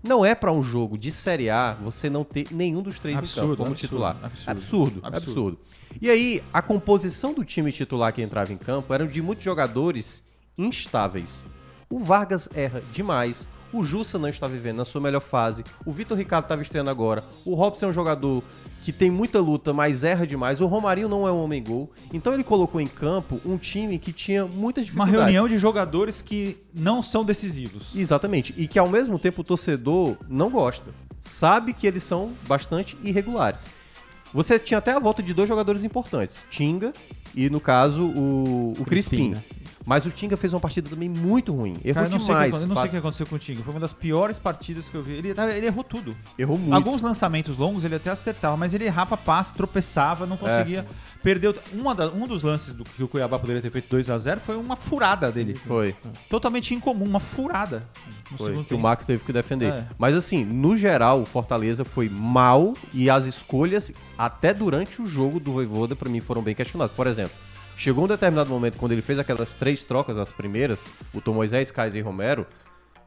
não é pra um jogo de Série A você não ter nenhum dos três em Absurdo, campo como absurdo, titular. absurdo. Absurdo, Absurdo. absurdo. E aí, a composição do time titular que entrava em campo eram de muitos jogadores instáveis. O Vargas erra demais. O Jussa não está vivendo na sua melhor fase. O Vitor Ricardo estava estreando agora. O Robson é um jogador que tem muita luta, mas erra demais. O Romarinho não é um homem-gol. Então ele colocou em campo um time que tinha muitas uma dificuldades. reunião de jogadores que não são decisivos. Exatamente. E que ao mesmo tempo o torcedor não gosta. Sabe que eles são bastante irregulares. Você tinha até a volta de dois jogadores importantes, Tinga e, no caso, o, o Crispim. Crispim, né? Mas o Tinga fez uma partida também muito ruim. Errou Cara, eu não, sei o que, demais. eu não sei o que aconteceu com o Tinga. Foi uma das piores partidas que eu vi. Ele, ele errou tudo. Errou muito. Alguns lançamentos longos ele até acertava, mas ele errava passe, tropeçava, não conseguia. Perdeu. Uma da- um dos lances do que o Cuiabá poderia ter feito 2 a 0 foi uma furada dele. Foi. Totalmente incomum, uma furada. No Foi, que o tempo. Max teve que defender. É. Mas assim, no geral, o Fortaleza foi mal e as escolhas, até durante o jogo do Voivoda, pra mim, foram bem questionadas. Por exemplo, chegou um determinado momento, quando ele fez aquelas três trocas, as primeiras, o Tom Moisés, Kaiser e Romero,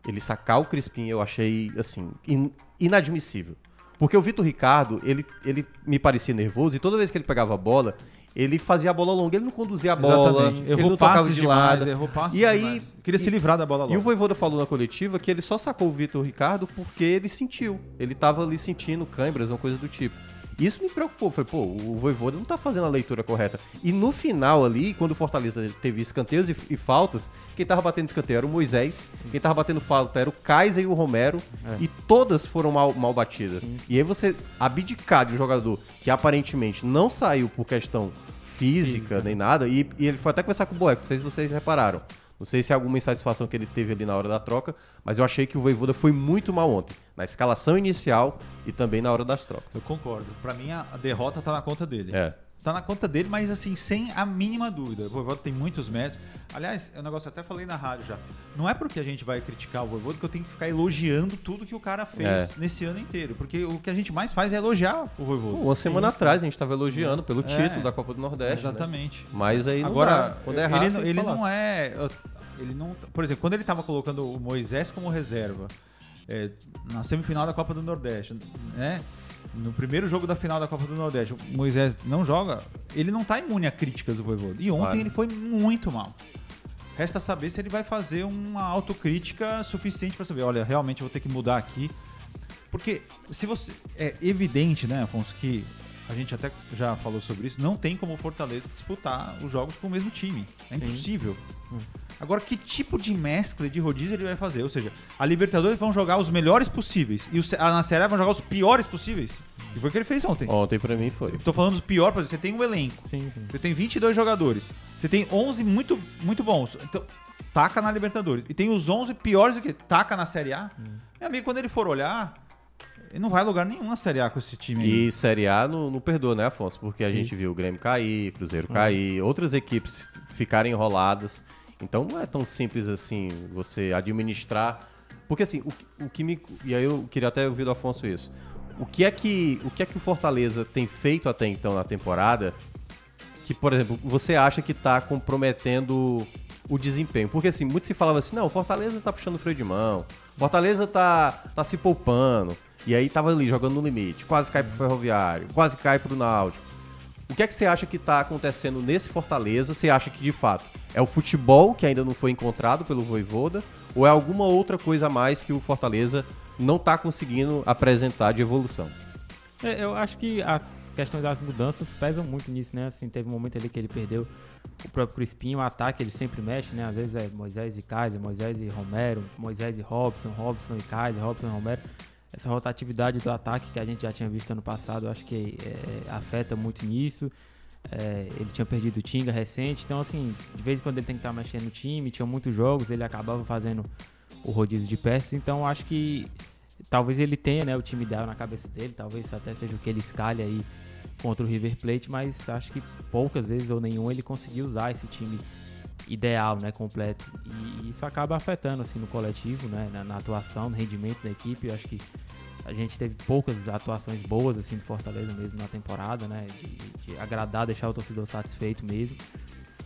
ele sacar o Crispim, eu achei, assim, in- inadmissível. Porque o Vitor Ricardo, ele, ele me parecia nervoso e toda vez que ele pegava a bola, ele fazia a bola longa, ele não conduzia a bola, Exatamente. ele Errou não tocava de demais, lado. errou passes E aí, demais. Queria se livrar da bola logo. E o Voivoda falou na coletiva que ele só sacou o Vitor Ricardo porque ele sentiu. Ele tava ali sentindo câimbras, uma coisa do tipo. Isso me preocupou. Falei, pô, o Voivoda não tá fazendo a leitura correta. E no final ali, quando o Fortaleza teve escanteios e, e faltas, quem tava batendo escanteio era o Moisés, quem tava batendo falta era o Kaiser e o Romero, e todas foram mal, mal batidas. E aí você abdicar de um jogador que aparentemente não saiu por questão física, nem nada, e, e ele foi até conversar com o Boeco, não sei se vocês repararam. Não sei se é alguma insatisfação que ele teve ali na hora da troca, mas eu achei que o Voivoda foi muito mal ontem, na escalação inicial e também na hora das trocas. Eu concordo. Pra mim, a derrota tá na conta dele. É. Tá na conta dele, mas assim, sem a mínima dúvida. O Voivoda tem muitos méritos. Aliás, é um negócio que eu até falei na rádio já. Não é porque a gente vai criticar o Voivoda que eu tenho que ficar elogiando tudo que o cara fez É. nesse ano inteiro. Porque o que a gente mais faz é elogiar o Voivoda. Uma semana atrás a gente estava elogiando pelo É. título da Copa do Nordeste. né? Exatamente. Mas aí Agora, dá. quando é errado, ele, ele não é. Ele não, por exemplo, quando ele tava colocando o Moisés como reserva é, na semifinal da Copa do Nordeste, né? No primeiro jogo da final da Copa do Nordeste, o Moisés não joga, ele não tá imune a críticas do Voivoda. E ontem Claro. ele foi muito mal. Resta saber se ele vai fazer uma autocrítica suficiente para saber, olha, realmente eu vou ter que mudar aqui. Porque se você é evidente, né, Afonso, que a gente até já falou sobre isso, não tem como o Fortaleza disputar os jogos com o mesmo time. É impossível. Hum. Agora, que tipo de mescla de rodízio ele vai fazer? Ou seja, a Libertadores vão jogar os melhores possíveis e a na Série A vão jogar os piores possíveis. E foi o que ele fez ontem. Ontem pra mim foi. Tô falando dos piores, você tem um elenco. Sim, sim. Você tem 22 jogadores. Você tem 11 muito, muito bons. Então, taca na Libertadores. E tem os 11 piores do que taca na Série A. Meu amigo, quando ele for olhar, ele não vai a lugar nenhum na Série A com esse time aí. E Série A não, não perdoa, né, Afonso? Porque a gente viu o Grêmio cair, Cruzeiro cair, outras equipes ficarem enroladas. Então não é tão simples assim você administrar. Porque assim, o, que- o que me. E aí eu queria até ouvir do Afonso isso. O que é que o que é que o Fortaleza tem feito até então na temporada que, por exemplo, você acha que tá comprometendo o desempenho? Porque assim, muito se falava assim, não, o Fortaleza tá puxando o freio de mão, o Fortaleza tá, tá se poupando, e aí tava ali jogando no limite, quase cai pro Ferroviário, quase cai pro Náutico. O que é que você acha que tá acontecendo nesse Fortaleza? Você acha que de fato é o futebol que ainda não foi encontrado pelo Voivoda? Ou é alguma outra coisa a mais que o Fortaleza não tá conseguindo apresentar de evolução? É, Eu acho que as questões das mudanças pesam muito nisso, né? Assim, teve um momento ali que ele perdeu o próprio Crispim, o ataque ele sempre mexe, né? Às vezes é Moisés e Kaiser, Moisés e Romero, Moisés e Robson, Robson e Kaiser, Robson e Romero. Essa rotatividade do ataque que a gente já tinha visto ano passado, acho que é, afeta muito nisso. É, ele tinha perdido o Tinga recente, então assim, de vez em quando ele tem que estar mexendo no time, tinha muitos jogos, ele acabava fazendo o rodízio de peças, então acho que talvez ele tenha né, o time ideal na cabeça dele, talvez até seja o que ele escalhe aí contra o River Plate, mas acho que poucas vezes ou nenhum ele conseguiu usar esse time ideal, né, completo. E isso acaba afetando assim no coletivo, né, na, na atuação, no rendimento da equipe. Eu acho que a gente teve poucas atuações boas assim do Fortaleza mesmo na temporada, né, de, de agradar, deixar o torcedor satisfeito mesmo.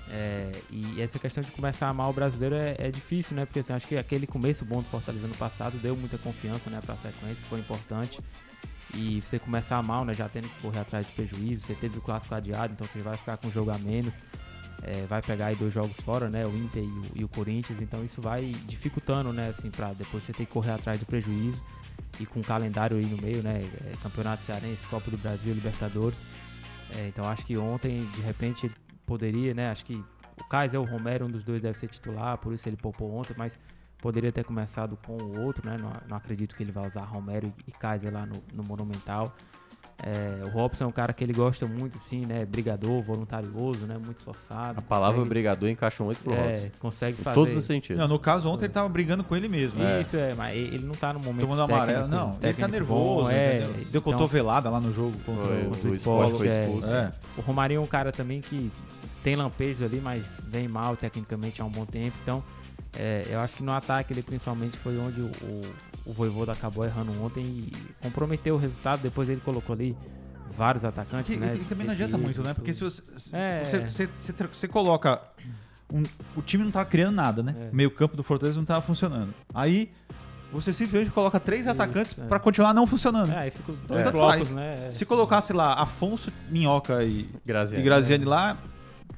É, e essa questão de começar a amar o brasileiro é, é difícil, né? Porque assim, acho que aquele começo bom do Fortaleza no passado deu muita confiança, né, para a sequência, foi importante. E você começar mal, né, já tendo que correr atrás de prejuízo, você teve o clássico adiado, então você vai ficar com um jogo a menos. É, vai pegar aí dois jogos fora, né, o Inter e o, e o Corinthians, então isso vai dificultando, né, assim, para depois você ter que correr atrás do prejuízo e com o calendário aí no meio, né, é, Campeonato Cearense, Copa do Brasil, Libertadores. É, então acho que ontem, de repente, poderia, né? Acho que o Kaiser ou o Romero, um dos dois deve ser titular, por isso ele poupou ontem, mas poderia ter começado com o outro, né? Não, não acredito que ele vai usar Romero e, e Kaiser lá no, no Monumental. É, o Robson é um cara que ele gosta muito, assim, né? Brigador, voluntarioso, né? Muito esforçado. A palavra consegue- brigador encaixa muito pro é, Robson. consegue Em fazer. todos os sentidos. Não, no caso, ontem ele tava brigando com ele mesmo. né? Isso é, mas ele não tá no momento Tomando amarelo. técnico- Não, ele tá técnico nervoso, bom, é, entendeu? Deu então- cotovelada lá no jogo contra Foi, o... contra o o esporte esporte, foi é. expulso. É. O Romarinho é um cara também que tem lampejos ali, mas vem mal tecnicamente há um bom tempo. Então, é, eu acho que no ataque ele principalmente foi onde o, o, o Voivoda acabou errando ontem e comprometeu o resultado. Depois ele colocou ali vários atacantes, Que, né? que também não adianta muito, né? Porque se você, É. você, você, você coloca. um- o time não tava criando nada, né? É. Meio campo do Fortaleza não tava funcionando. Aí você simplesmente coloca três Isso, atacantes é. pra continuar não funcionando. É, aí fica dois Tanto blocos, né? Se colocasse lá Afonso, Minhoca e, Graziani. e Graziani lá,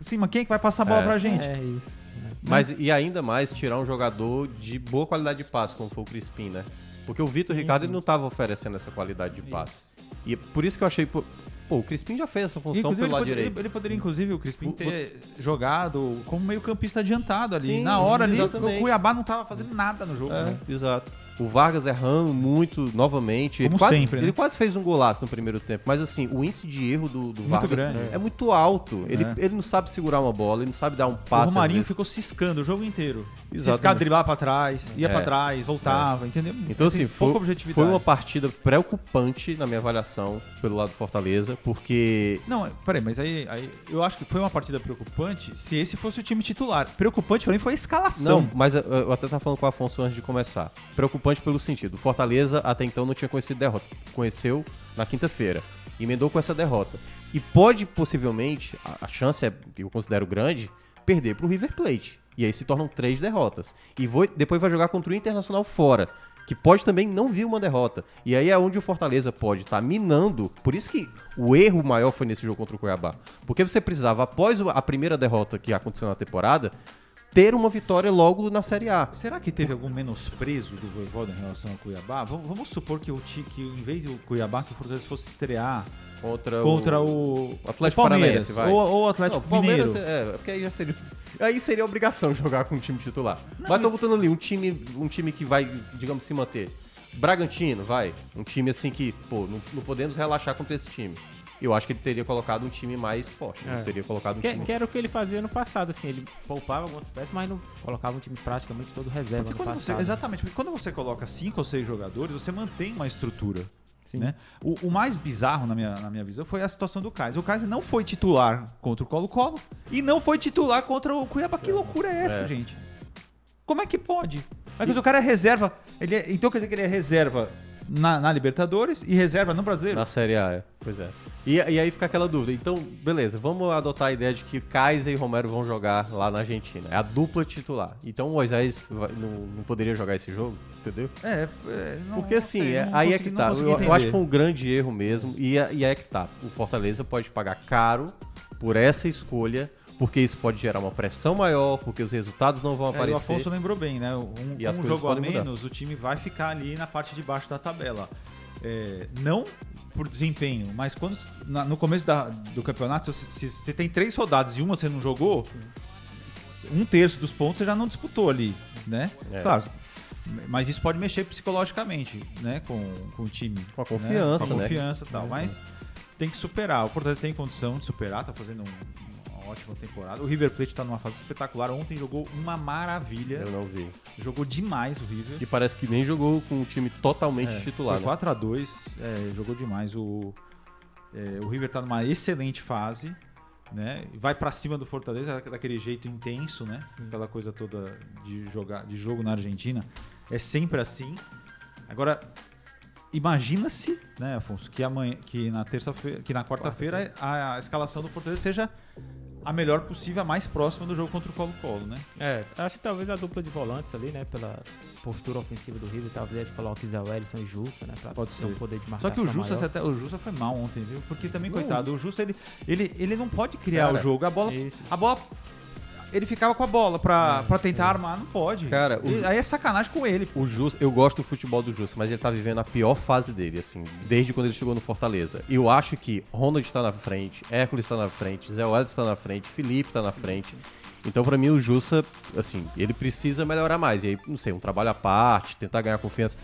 sim, mas quem é que vai passar a bola É. pra gente? É isso. Né? Mas e ainda mais tirar um jogador de boa qualidade de passe, como foi o Crispim, né? Porque o Vitor Ricardo ele não estava oferecendo essa qualidade de passe. E por isso que eu achei. Pô, o Crispim já fez essa função Inclusive, pelo lado poderia, direito. ele poderia, inclusive, o Crispim O- ter jogado como meio campista adiantado ali. Sim, Na hora ali, o Cuiabá não tava fazendo nada no jogo. É, né? exato. O Vargas errando muito novamente. Como ele quase, sempre, né? Ele quase fez um golaço no primeiro tempo. Mas assim, o índice de erro do, do Vargas grande. é muito alto. Ele, É. ele não sabe segurar uma bola, ele não sabe dar um O passe. às Romarinho vezes. ficou ciscando o jogo inteiro. Exatamente. Ciscar, driblar pra trás, ia É. pra trás, voltava, entendeu? Então, assim, foi, pouca objetividade. foi uma partida preocupante na minha avaliação pelo lado do Fortaleza, porque Não, é, peraí, mas aí, aí eu acho que foi uma partida preocupante se esse fosse o time titular. Preocupante pra mim foi a escalação. Não, mas eu, eu até tava falando com o Afonso antes de começar. Preocupante pelo sentido. O Fortaleza até então não tinha conhecido derrota. Conheceu na quinta-feira. Emendou com essa derrota. E pode, possivelmente, a, a chance é, que eu considero grande, perder pro River Plate. E aí se tornam três derrotas. E vou- depois vai jogar contra o Internacional fora. Que pode também não vir uma derrota. E aí é onde o Fortaleza pode estar minando. Por isso que o erro maior foi nesse jogo contra o Cuiabá. Porque você precisava, após o- a primeira derrota que aconteceu na temporada, ter uma vitória logo na Série A. Será que teve algum menosprezo do Voivoda em relação ao Cuiabá? Vamos, vamos supor que o Ti- que em vez do Cuiabá, que o Fortaleza fosse estrear Contra, contra o, o Atlético o Palmeiras Paranaense, vai. ou, ou o Atlético Não, Palmeiras Mineiro. é, porque aí já seria aí seria obrigação jogar com um time titular. Não, Mas tô botando ali um time, um time que vai, digamos, se manter. Bragantino, vai, um time assim que, pô, não, não podemos relaxar contra esse time. Eu acho que ele teria colocado um time mais forte, né? É. teria colocado um Que, time que era o que ele fazia no passado, assim, ele poupava algumas peças, mas não colocava um time praticamente todo reserva Porque no quando você, passado. exatamente, porque quando você coloca cinco ou seis jogadores, você mantém uma estrutura. Sim. Né? O, o mais bizarro na minha, na minha visão foi a situação do Kaiser. O Kaiser não foi titular contra o Colo-Colo e não foi titular contra o Cuiabá. Que loucura é essa, É. gente? Como é que pode? Mas o cara é reserva. Ele é- então quer dizer que ele é reserva na, na Libertadores e reserva no Brasileiro? Na Série A, é. Pois é. E, e aí fica aquela dúvida. Então, beleza, vamos adotar a ideia de que Kaiser e Romero vão jogar lá na Argentina. É a dupla titular. Então o Moisés vai- não, não poderia jogar esse jogo, entendeu? É, é, não- Porque assim, sei, é- não aí é que tá. Eu, eu acho que foi um grande erro mesmo. E, é- e é que tá. O Fortaleza pode pagar caro por essa escolha, porque isso pode gerar uma pressão maior, porque os resultados não vão É, e o aparecer. Afonso lembrou bem, né? Um, E um jogo a podem mudar. menos, o time vai ficar ali na parte de baixo da tabela. É, não por desempenho, mas quando na- no começo da- do campeonato, se, você tem três rodadas e uma você não jogou, um terço dos pontos você já não disputou ali, né? É. Claro, mas isso pode mexer psicologicamente, né? Com, com o time. Com a confiança, Com a né? confiança e tal. Mas tem que superar. O Fortaleza tem condição de superar, tá fazendo um- ótima temporada. O River Plate tá numa fase espetacular. Ontem jogou uma maravilha. Eu não vi. Jogou demais o River. E parece que nem jogou com o time totalmente É, titular. Foi né? 4x2, é, jogou demais. O, é, o River tá numa excelente fase. Né? Vai pra cima do Fortaleza daquele jeito intenso, né? Aquela coisa toda de jogar, de jogo na Argentina. É sempre assim. Agora, imagina-se, né, Afonso, que amanhã, que na terça-feira, que na quarta-feira a, a escalação do Fortaleza seja a melhor possível, a mais próxima do jogo contra o Colo-Colo, né? É, acho que talvez a dupla de volantes ali, né, pela postura ofensiva do River, talvez coloque Zé Wellison e Jussa, né, pra Pode ter um ser. poder de Só marcação que o Justa, até, o Justa foi mal ontem, viu? Porque também, Não. coitado, o Justa, ele, ele, ele não pode criar Cara, o jogo. A bola, Isso. a bola... Ele ficava com a bola pra, pra tentar armar, não pode. Cara, o- E aí é sacanagem com ele. O Justo, eu gosto do futebol do Justo, mas ele tá vivendo a pior fase dele, assim, desde quando ele chegou no Fortaleza. Eu acho que Ronald tá na frente, Hércules tá na frente, Zé Welles tá na frente, Felipe tá na frente. Então, pra mim, o Jussa, assim, ele precisa melhorar mais. E aí, não sei, um trabalho à parte, tentar ganhar confiança.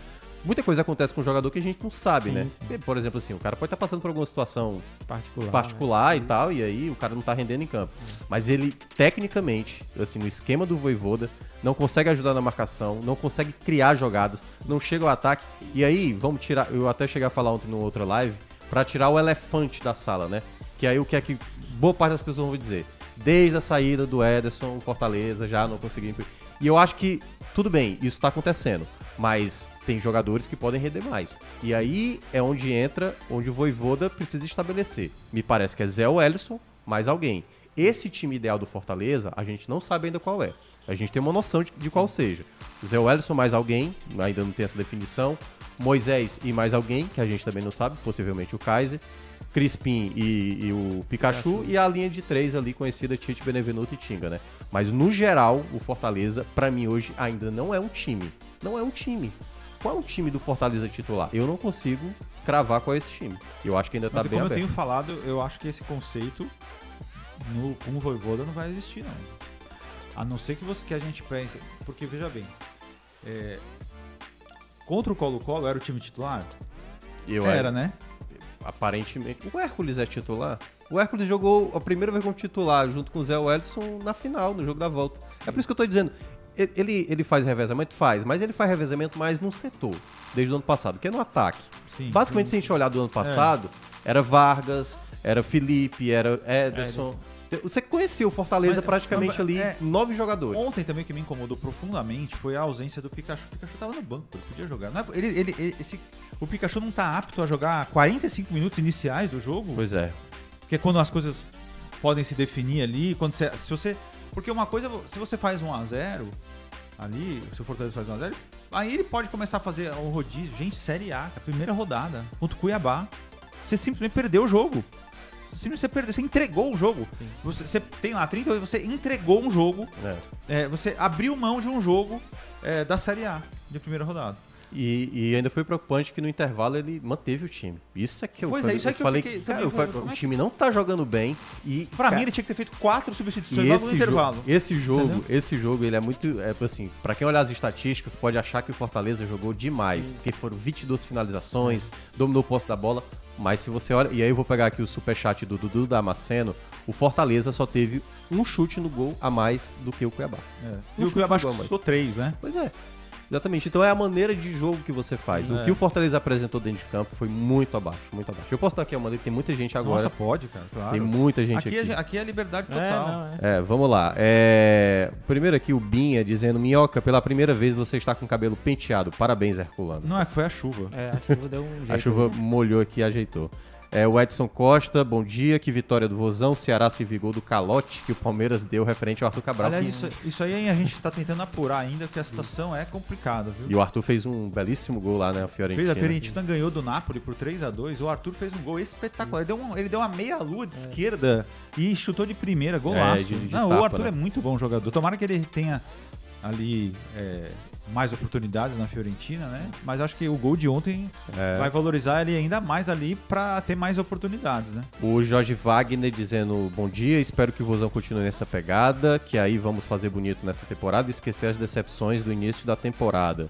Muita coisa acontece com o jogador que a gente não sabe, Sim, né? sim. Por exemplo, assim, o cara pode estar passando por alguma situação particular. particular e tal, e aí o cara não tá rendendo em campo. Mas ele, tecnicamente, assim, no esquema do Voivoda, não consegue ajudar na marcação, não consegue criar jogadas, não chega ao ataque. E aí, vamos tirar, eu até cheguei a falar ontem numa outra live, pra tirar o elefante da sala, né? Que aí o que é que boa parte das pessoas vão dizer. Desde a saída do Ederson, o Fortaleza já não conseguiu. E eu acho que, tudo bem, isso tá acontecendo. Mas tem jogadores que podem render mais. E aí é onde entra, onde o Voivoda precisa estabelecer. Me parece que é Zé Wellison, mais alguém. Esse time ideal do Fortaleza, a gente não sabe ainda qual é. A gente tem uma noção de, de qual seja. Zé Wellison mais alguém, ainda não tem essa definição. Moisés e mais alguém, que a gente também não sabe, possivelmente o Kaiser. Crispim e, e o Pikachu, e a linha de três ali conhecida Tite, Benevenuto e Tinga, né? Mas no geral, o Fortaleza, pra mim hoje, ainda não é um time. Não é um time. Qual é o time do Fortaleza titular? Eu não consigo cravar qual é esse time. Eu acho que ainda tá Mas bem como eu aberto. tenho falado, eu acho que esse conceito no, com o Voivoda não vai existir, não. A não ser que, você, que a gente pense... Porque, veja bem, é, contra o Colo-Colo era o time titular? Eu Era, né? Aparentemente. O Hércules é titular? O Hércules jogou a primeira vez como titular, junto com o Zé Wellison, na final, no jogo da volta. É por isso que eu tô dizendo. Ele, ele faz revezamento? Faz, mas ele faz revezamento mais num setor, desde o ano passado, que é no ataque. Sim. Basicamente, se a gente olhar do ano passado, era Vargas, era Felipe, era Ederson. Você conheceu o Fortaleza Mas, praticamente ali, é, nove jogadores. Ontem também o que me incomodou profundamente foi a ausência do Pikachu. O Pikachu tava no banco, ele podia jogar. Não é- ele, ele- ele- esse, o Pikachu não tá apto a jogar 45 minutos iniciais do jogo, Pois é. porque é quando as coisas podem se definir ali, quando você, se você, porque uma coisa, se você faz 1 a 0 ali, se o Fortaleza faz 1 a 0, aí ele pode começar a fazer o rodízio, gente, Série A, a primeira rodada, contra o Cuiabá. Você simplesmente perdeu o jogo. Simplesmente você perdeu, você entregou o jogo. Você, você tem lá 30, você entregou um jogo é. é, você abriu mão de um jogo é, da Série A de primeira rodada. E, e ainda foi preocupante que no intervalo ele manteve o time. Isso é que eu Pois é, falei. isso aí eu que eu falei fiquei- cara, eu falei, o é time não tá jogando bem e Pra cara, mim, ele tinha que ter feito quatro substituições logo no intervalo. jogo, esse jogo, Entendeu? esse jogo, ele é muito, é, assim, para quem olhar as estatísticas, pode achar que o Fortaleza jogou demais, porque foram 22 finalizações, dominou o posto da bola, mas se você olha, e aí eu vou pegar aqui o superchat do Dudu Damasceno, o Fortaleza só teve um chute no gol a mais do que o Cuiabá. É. Um E o Cuiabá chutou três, né? Pois é. Exatamente. Então é a maneira de jogo que você faz. O É. que o Fortaleza apresentou dentro de campo foi muito abaixo, muito abaixo. Eu posso dar aqui a maneira, tem muita gente agora. Nossa, pode, cara, claro. tem muita gente aqui, aqui. É, aqui é liberdade É, total. não, é. É, vamos lá. É, Primeiro aqui o Binha dizendo: Minhoca, pela primeira vez você está com o cabelo penteado. Parabéns, Herculano. Não, é que foi a chuva. É, a chuva deu um jeito. A chuva molhou aqui e ajeitou. É, o Edson Costa, bom dia. Que vitória do Vozão. Ceará se vingou do calote que o Palmeiras deu referente ao Arthur Cabral. Aliás, que- isso, isso aí a gente tá tentando apurar ainda, porque a situação é complicada, viu? E o Arthur fez um belíssimo gol lá, né? A Fiorentina. Fez a Fiorentina ganhou do Napoli por 3 a 2 O Arthur fez um gol espetacular. Ele deu, um- ele deu uma meia-lua de esquerda e chutou de primeira, golaço. É, de- de Não, tapa, o Arthur né? é muito bom jogador. Tomara que ele tenha ali é, mais oportunidades na Fiorentina, né? Mas acho que o gol de ontem É. vai valorizar ele ainda mais ali pra ter mais oportunidades, né? O Jorge Wagner dizendo bom dia, espero que o Vozão continue nessa pegada, que aí vamos fazer bonito nessa temporada e esquecer as decepções do início da temporada.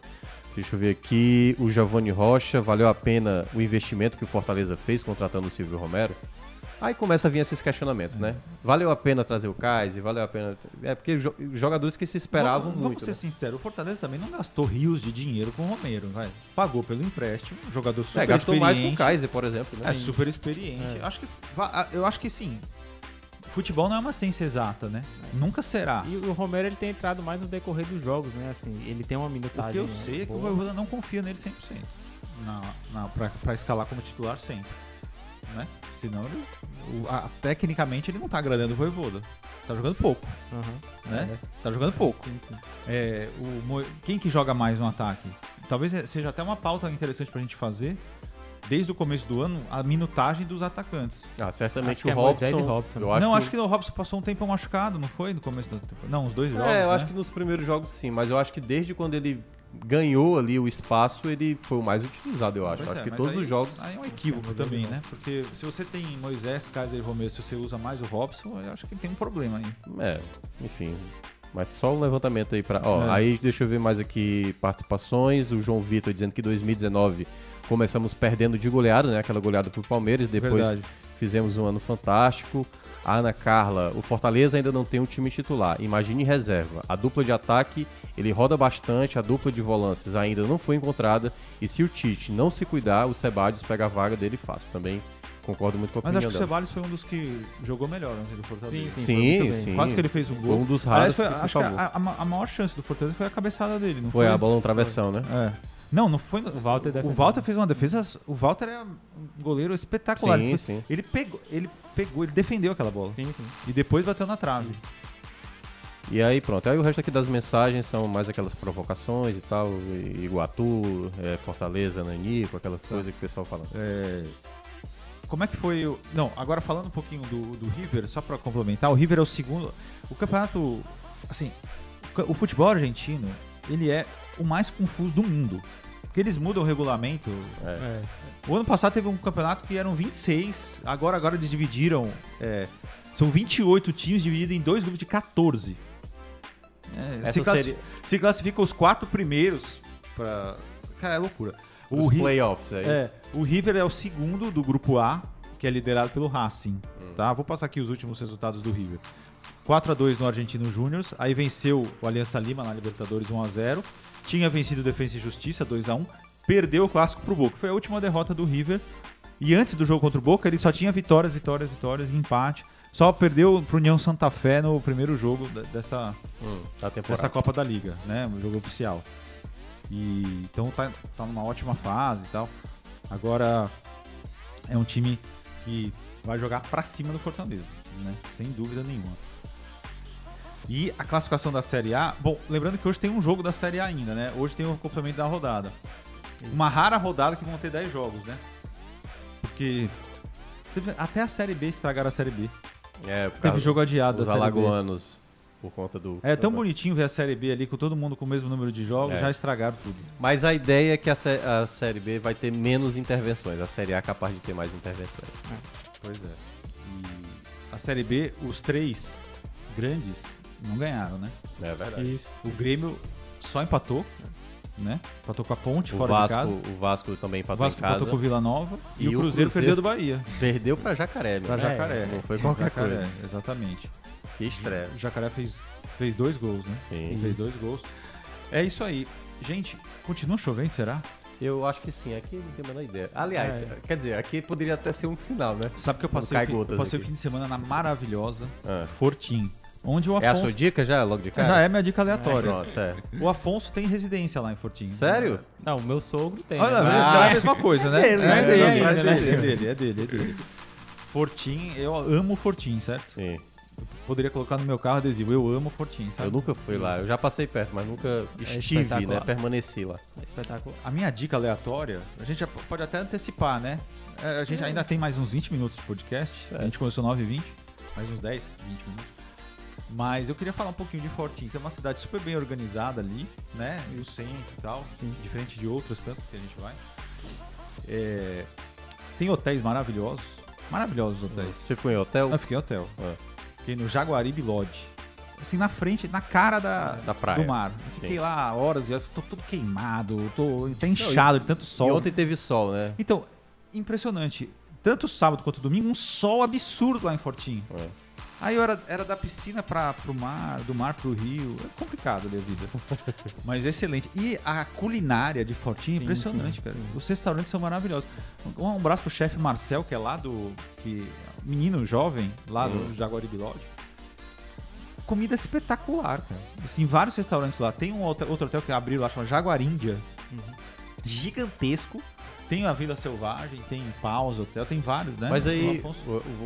Deixa eu ver aqui, o Giovanni Rocha, valeu a pena o investimento que o Fortaleza fez contratando o Silvio Romero? Aí começa a vir esses questionamentos, né? Valeu a pena trazer o Kaiser, valeu a pena... É porque jo- jogadores que se esperavam vamos, muito. Vamos ser né? sinceros, o Fortaleza também não gastou rios de dinheiro com o Romero, vai. Pagou pelo empréstimo, jogador super É, gastou mais com o experiente. Kaiser, por exemplo, né? É super experiente. Acho que, eu acho que sim. Futebol não é uma ciência exata, né? Nunca será. E o Romero ele tem entrado mais no decorrer dos jogos, né? Assim, ele tem uma O que minutagem. eu sei é que o. Voivoda não confia nele 100%. Na, na, pra, pra escalar como titular sempre. Né? Senão, ele, o- a- tecnicamente, ele não tá agradando o Voivoda. Tá jogando pouco, Aham. né? Tá jogando pouco. Sim, sim. É, o Mo- quem que joga mais no ataque? Talvez seja até uma pauta interessante pra gente fazer. Desde o começo do ano, a minutagem dos atacantes. Ah, certamente Acho o é Robson... e Robson. Eu acho não, que acho que o Robson passou um tempo machucado, não foi? No começo temporada. Não, os dois jogos. É, eu né? acho que nos primeiros jogos sim, mas eu acho que desde quando ele ganhou ali o espaço, ele foi o mais utilizado, eu acho. Pois acho é, que todos aí- os jogos. Aí é um equívoco também, né? Porque se você tem Moisés, Kaiser e Romero, se você usa mais o Robson, eu acho que tem um problema aí. É, enfim. Mas só um levantamento aí pra. Ó, É. aí deixa eu ver mais aqui participações. O João Vitor dizendo que 2019 começamos perdendo de goleada, né? Aquela goleada pro Palmeiras, depois Verdade. Fizemos um ano fantástico. A Ana Carla, o Fortaleza ainda não tem um time titular. Imagine reserva. A dupla de ataque, ele roda bastante, a dupla de volantes ainda não foi encontrada. E se o Tite não se cuidar, o Sebadios pega a vaga dele fácil. Também concordo muito com a Mas opinião acho que o. Ceballos foi um dos que jogou melhor antes do Fortaleza. Sim, sim. Sim, foi. Quase que ele fez um gol. Foi um dos raros Aliás, foi- que se acho que salvou. a, a- a maior chance do Fortaleza foi a cabeçada dele, não Foi foi? a bola no travessão, né? É. Não, não foi. O Walter o. Walter fez uma defesa. O Walter é um goleiro espetacular. Sim, ele, foi- sim. ele pegou, ele pegou, ele defendeu aquela bola. Sim, sim. E depois bateu na trave. E aí pronto. Aí o resto aqui das mensagens são mais aquelas provocações e tal. Iguatu, é, Fortaleza, Nanico, aquelas coisas que o pessoal fala. É, Como é que foi o. Não, agora falando um pouquinho do, do River, só pra complementar, o River é o segundo. O campeonato. Assim, o futebol argentino, ele é o mais confuso do mundo. Porque eles mudam o regulamento. É. O ano passado teve um campeonato que eram 26, agora, agora eles dividiram. é, são 28 times divididos em dois grupos de 14. É, Essa se, classi- seria- se classificam os quatro primeiros para Cara, é loucura. Os Ri- playoffs, é isso? é, o River é o segundo do grupo A, que é liderado pelo Racing. Hum. Tá? Vou passar aqui os últimos resultados do River. 4 a 2 no Argentino Júnior, aí venceu o Aliança Lima na Libertadores 1 a 0. Tinha vencido o Defensa e Justiça 2 a 1, perdeu o clássico pro Boca. Foi a última derrota do River. E antes do jogo contra o Boca, ele só tinha vitórias, vitórias, vitórias e empate. Só perdeu pro União Santa Fé no primeiro jogo dessa, Hum, dessa Copa da Liga, né? O jogo oficial. E então tá, tá numa ótima fase e tal. Agora é um time que vai jogar pra cima do Fortaleza, né? Sem dúvida nenhuma. E a classificação da Série A, bom, lembrando que hoje tem um jogo da Série A ainda, né? Hoje tem o complemento da rodada. Uma rara rodada que vão ter 10 jogos, né? Porque até a Série B estragaram a Série B. É, por Teve jogo adiado dos da Série B. alagoanos, por conta do... É tão bonitinho ver a Série B ali com todo mundo com o mesmo número de jogos, É. já estragaram tudo. Mas a ideia é que a, sé- a Série B vai ter menos intervenções. A Série A é capaz de ter mais intervenções. Pois é. E a Série B, os três grandes não ganharam, né? É verdade. Isso. O Grêmio só empatou, né? Empatou com a Ponte O fora de Vasco, casa. o Vasco também O empatou Vasco em casa. empatou com o Vila Nova e, E o o Cruzeiro, Cruzeiro- perdeu do Bahia. Perdeu pra Jacaré, meu. Pra É, Jacaré. não foi qualquer Jacaré, coisa. Exatamente. Que estreia. O Jacaré fez, fez dois gols, né? Sim. Fez dois gols. É isso aí. Gente, continua chovendo, será? Eu acho que sim, aqui não tenho a menor ideia. Aliás, É. quer dizer, aqui poderia até ser um sinal, né? Sabe que eu passei, o fim, eu passei o fim de semana na maravilhosa Ah. Fortim. Onde o É a Afonso... sua dica já, logo de cara? Já é minha dica aleatória. Sério. O Afonso tem residência lá em Fortim. Sério? Não, o meu sogro tem. Olha, né? é a mesma coisa, né? Ele, é, né? dele, é, né? dele, é dele, é dele, é dele. Fortim, eu amo Fortim, certo? Sim. Eu poderia colocar no meu carro adesivo, eu amo Fortim, sabe? Eu nunca fui lá. Eu já passei perto, mas nunca estive, né? Permaneci lá. É espetacular. A minha dica aleatória, a gente já pode até antecipar, né? É, A gente ainda tem mais uns 20 minutos de podcast. A gente começou 9 h 20 mais uns 10, 20 minutos. Mas eu queria falar um pouquinho de Fortim, que é uma cidade super bem organizada ali, né? E o centro e tal, diferente de outras tantas que a gente vai. É, Tem hotéis maravilhosos, maravilhosos hotéis. Você ficou em hotel? Eu fiquei em hotel. Ah. Fiquei no Jaguaribe Lodge. Assim, na frente, na cara da, Da praia. do mar. Fiquei Sim. lá horas e eu tô todo queimado, tô até inchado de tanto sol. E ontem teve sol, né? Então, impressionante. Tanto sábado quanto domingo, um sol absurdo lá em Fortim. É. Aí eu era, era da piscina para pro mar, do mar pro rio. É complicado ali a vida. (laughs) Mas excelente. E a culinária de Fortim é impressionante, sim, cara. Os restaurantes são maravilhosos. Um, abraço pro chefe Marcel, que é lá do. Que, menino jovem, lá do Hum. Jaguaribe Lodge. Comida espetacular, cara. Assim, vários restaurantes lá. Tem um outro, outro hotel que abriu lá, chama Jaguaríndia. Gigantesco. Tem a Vila Selvagem, tem Pausa Hotel, tem vários, né? Mas aí,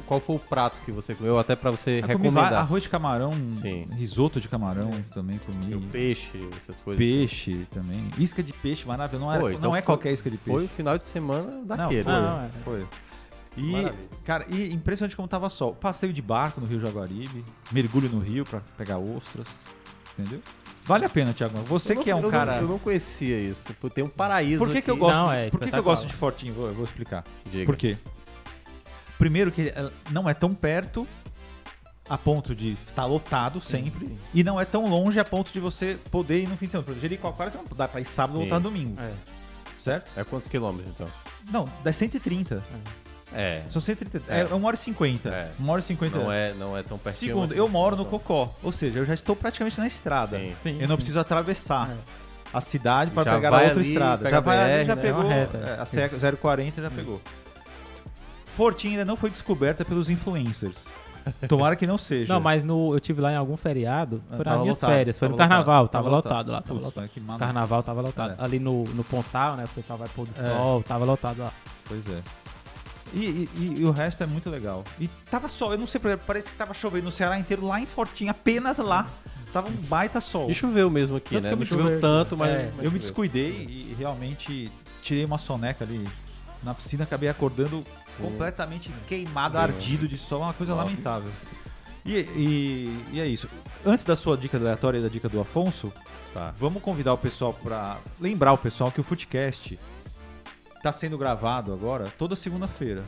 qual foi o prato que você comeu? Até pra você Eu recomendar. arroz de camarão, Sim. risoto de camarão também comi. E o peixe, essas coisas. Peixe também. Isca de peixe maravilhoso. Não, era, não então é foi- qualquer isca de peixe. Foi o final de semana daquele. foi, Não, não, é. foi. E, Maravilha. cara, e impressionante como tava sol. Passeio de barco no Rio Jaguaribe, mergulho no rio pra pegar ostras, entendeu? Vale a pena, Thiago. Você não- que é um eu cara... Não, eu não conhecia isso. Tipo, Tem um paraíso Por que, que eu gosto? Não, é por que, que eu gosto de Fortinho? Vou, eu vou explicar. Diga. Por quê? Primeiro que eh, não é tão perto a ponto de estar lotado sempre sim. e não é tão longe a ponto de você poder ir no fim de semana. Por exemplo, Jericoacoara você não dá pra ir sábado ou Sim. voltar domingo, É. certo? É quantos quilômetros, então? Não, dá 130. É. São 130. É, É. é 1 hora e 50. É. 1 hora e 50. Não é, não é tão perto. Segundo, eu moro no Cocó, ou seja, eu já estou praticamente na estrada. Sim. Sim, Eu não sim. preciso atravessar É. a cidade para pegar a outra ali, estrada. pega Já a vai ali, BR, já né? pegou. É é, a CE 040 já pegou. Fortim ainda não foi descoberta pelos influencers. Tomara que não seja. Não, mas no, eu tive lá em algum feriado. Ah, Foi nas minhas lotado, férias. Foi no carnaval. lotado, Tava, tava lotado, lotado. lá. Tava Putz, lotado. Carnaval tava lotado. É. Ali no, no Pontal, né? O pessoal vai pôr do É. sol. Tava lotado lá. Pois é. E, e- e- o resto é muito legal. E tava sol, eu não sei, parece que tava chovendo no Ceará inteiro, lá em Fortim, apenas lá. Tava um baita sol. E choveu mesmo aqui, Tanto né? Não choveu tanto, mas. É, mas Eu me descuidei e realmente tirei uma soneca ali na piscina, acabei acordando completamente queimado, ardido de sol, uma coisa Nossa. lamentável. E, e- e é isso. Antes da sua dica aleatória e da dica do Afonso, Tá. vamos convidar o pessoal para lembrar o pessoal que o Footcast está sendo gravado agora toda segunda-feira.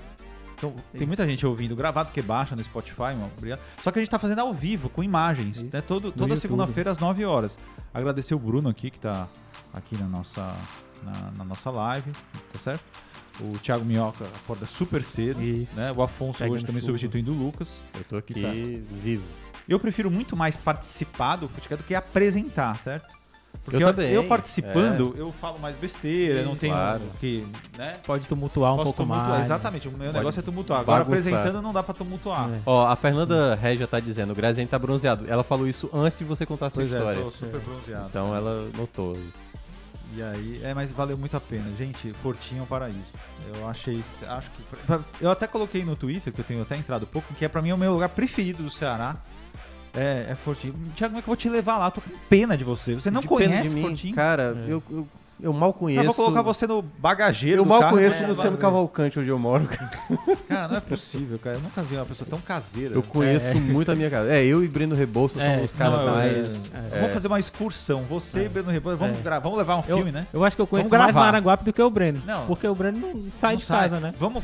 Então, tem muita gente ouvindo gravado, porque baixa no Spotify, mano, obrigado. Só que a gente tá fazendo ao vivo, com imagens, Isso. né? Todo, toda segunda-feira às 9 horas. Agradecer o Bruno aqui, que tá aqui na nossa na, na nossa live, tá certo? O Thiago Minhoca acorda super cedo, Isso. né? O Afonso Pegando hoje também chuva. substituindo o Lucas. Eu tô aqui Tá. vivo. Eu prefiro muito mais participar do Futecast do que apresentar, certo? Porque Eu também, eu participando, eu falo mais besteira, eu não tenho claro. que, né? Pode tumultuar um Posso pouco tumultuar. mais. Exatamente, o meu negócio é tumultuar. Agora bagunçar. apresentando não dá pra tumultuar. É. Ó, a Fernanda Regia tá dizendo, o Graziani tá bronzeado. Ela falou isso antes de você contar a sua Pois é, história. tô super bronzeado. Então ela notou. E aí, é, mas valeu muito a pena. Gente, Fortinho é um paraíso. Eu achei, acho que eu até coloquei no Twitter, que eu tenho até entrado pouco, que é pra mim o meu lugar preferido do Ceará. É, é Fortinho. Tiago, como é que eu vou te levar lá? Tô com pena de você. Você não De conhece de mim, Fortinho? Cara, É. eu, eu, eu mal conheço. Eu vou colocar você no bagageiro Eu do mal carro. conheço É, o Luciano lá- Cavalcante, onde eu moro. cara. (laughs) Cara, não é possível, cara. Eu nunca vi uma pessoa tão caseira. Eu conheço muito a minha casa. É, eu e Breno Rebouças É, somos os caras Não, é, mais. é. Vamos fazer uma excursão. Você e Breno Rebouças. Vamos, É. gra- vamos levar um Eu, filme, né? eu acho que eu conheço Vamos mais gravar. Maranguape do que o Breno. Não. Porque o Breno não sai Não de casa, né? Vamos.